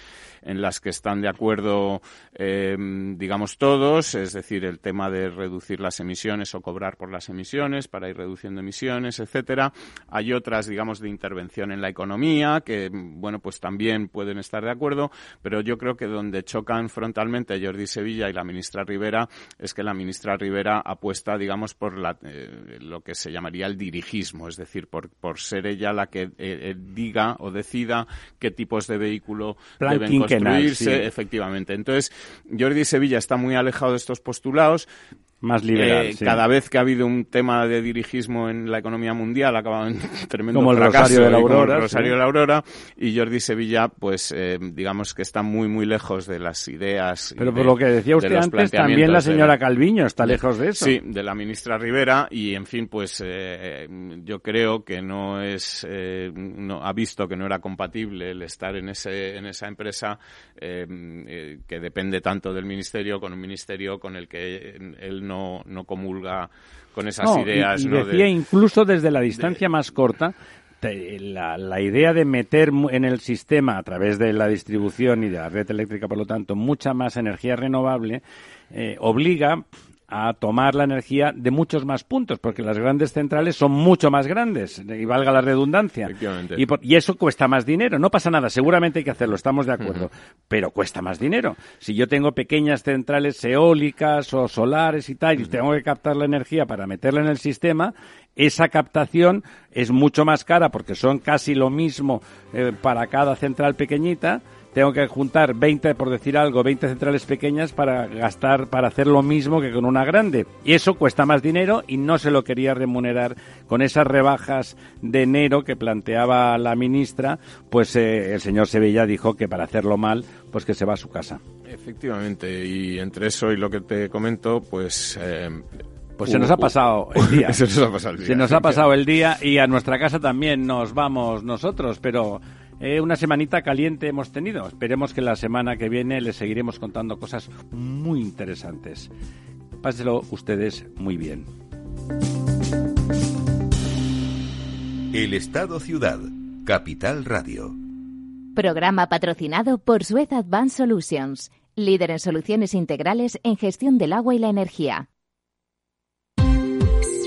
[SPEAKER 4] en las que están de acuerdo, eh, digamos, todos, es decir, el tema de reducir las emisiones o cobrar por las emisiones para ir reduciendo emisiones, etcétera. Hay otras, digamos, de intervención en la economía que, bueno, pues también pueden estar de acuerdo, pero yo creo que donde chocan frontalmente Jordi Sevilla y la ministra Rivera es que la ministra Rivera apuesta, digamos, por eh, lo que se llamaría el dirigismo, es decir, por, por ser ella la que eh, diga o decida qué tipos de vehículo deben construirse, efectivamente. Entonces, Jordi Sevilla está muy alejado de estos postulados.
[SPEAKER 3] Más liberal.
[SPEAKER 4] Eh, cada vez que ha habido un tema de dirigismo en la economía mundial ha acabado en tremendo
[SPEAKER 3] como el Rosario de la Aurora.
[SPEAKER 4] el Rosario de la Aurora. Y Jordi Sevilla, pues eh, digamos que está muy, muy lejos de las ideas.
[SPEAKER 3] Pero por lo que decía usted antes, también la señora Calviño está lejos de eso.
[SPEAKER 4] Sí, de la ministra Rivera. Y en fin, pues eh, yo creo que no es. no, ha visto que no era compatible el estar en, ese, en esa empresa que depende tanto del ministerio con un ministerio con el que él no, no comulga con esas ideas.
[SPEAKER 3] Y, decía incluso desde la distancia más corta, la, la, idea de meter en el sistema, a través de la distribución y de la red eléctrica, por lo tanto, mucha más energía renovable, eh, obliga a tomar la energía de muchos más puntos, porque las grandes centrales son mucho más grandes, y valga la redundancia. Y, eso cuesta más dinero. No pasa nada, seguramente hay que hacerlo, estamos de acuerdo, pero cuesta más dinero. Si yo tengo pequeñas centrales eólicas o solares y tal, y tengo que captar la energía para meterla en el sistema, esa captación es mucho más cara porque son casi lo mismo eh, para cada central pequeñita tengo que juntar 20, por decir algo, 20 centrales pequeñas para gastar, para hacer lo mismo que con una grande. Y eso cuesta más dinero y no se lo quería remunerar con esas rebajas de enero que planteaba la ministra, pues eh, el señor Sevilla dijo que para hacerlo mal, pues que se va a su casa.
[SPEAKER 4] Efectivamente, y entre eso y lo que te comento, pues... Eh,
[SPEAKER 3] pues se nos ha pasado el día.
[SPEAKER 4] se nos ha pasado el día.
[SPEAKER 3] Se nos ha pasado el día y a nuestra casa también nos vamos nosotros, pero eh, una semanita caliente hemos tenido. Esperemos que la semana que viene les seguiremos contando cosas muy interesantes. Páselo ustedes muy bien.
[SPEAKER 1] El Estado Ciudad, Capital Radio.
[SPEAKER 2] Programa patrocinado por Suez Advanced Solutions, líder en soluciones integrales en gestión del agua y la energía.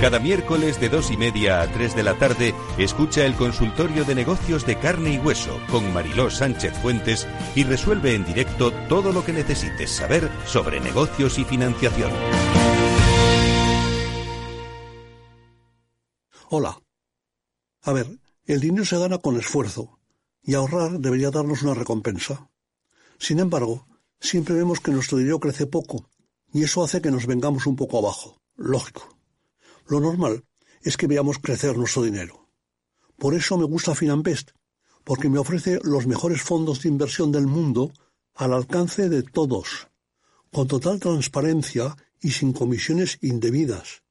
[SPEAKER 1] Cada miércoles de dos y media a tres de la tarde, escucha el consultorio de negocios de carne y hueso con Mariló Sánchez Fuentes y resuelve en directo todo lo que necesites saber sobre negocios y financiación.
[SPEAKER 9] Hola. A ver, el dinero se gana con esfuerzo y ahorrar debería darnos una recompensa. Sin embargo, siempre vemos que nuestro dinero crece poco y eso hace que nos vengamos un poco abajo. Lógico. Lo normal es que veamos crecer nuestro dinero. Por eso me gusta Finanbest, porque me ofrece los mejores fondos de inversión del mundo al alcance de todos, con total transparencia y sin comisiones indebidas.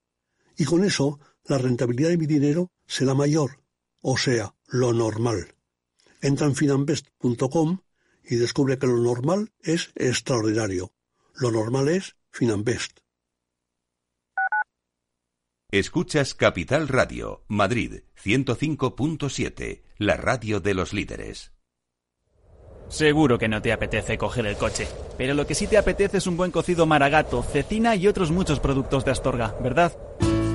[SPEAKER 9] Y con eso, la rentabilidad de mi dinero será mayor, o sea, lo normal. Entra en finanbest.com y descubre que lo normal es extraordinario. Lo normal es Finanbest.
[SPEAKER 1] Escuchas Capital Radio, Madrid 105.7, la radio de los líderes.
[SPEAKER 10] Seguro que no te apetece coger el coche, pero lo que sí te apetece es un buen cocido maragato, cecina y otros muchos productos de Astorga, ¿verdad?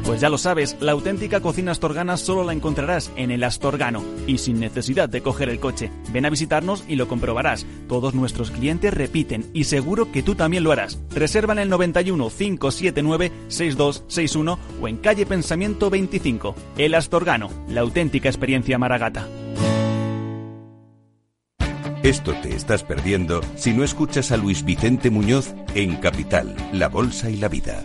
[SPEAKER 10] Pues ya lo sabes, la auténtica cocina astorgana solo la encontrarás en el Astorgano y sin necesidad de coger el coche. Ven a visitarnos y lo comprobarás. Todos nuestros clientes repiten y seguro que tú también lo harás. Reserva en el 91 579 6261 o en calle Pensamiento 25. El Astorgano, la auténtica experiencia maragata.
[SPEAKER 1] Esto te estás perdiendo si no escuchas a Luis Vicente Muñoz en Capital, La Bolsa y la Vida.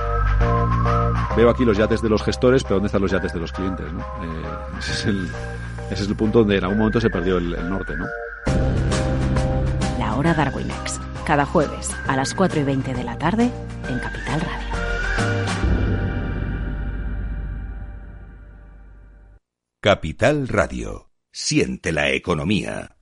[SPEAKER 11] Veo aquí los yates de los gestores, pero ¿dónde están los yates de los clientes? ¿no? Eh, ese, es el, ese, es el, punto donde en algún momento se perdió el, el norte. ¿no?
[SPEAKER 12] La hora Darwinex. Cada jueves a las 4 y 20 de la tarde en Capital Radio.
[SPEAKER 1] Capital Radio. Siente la economía.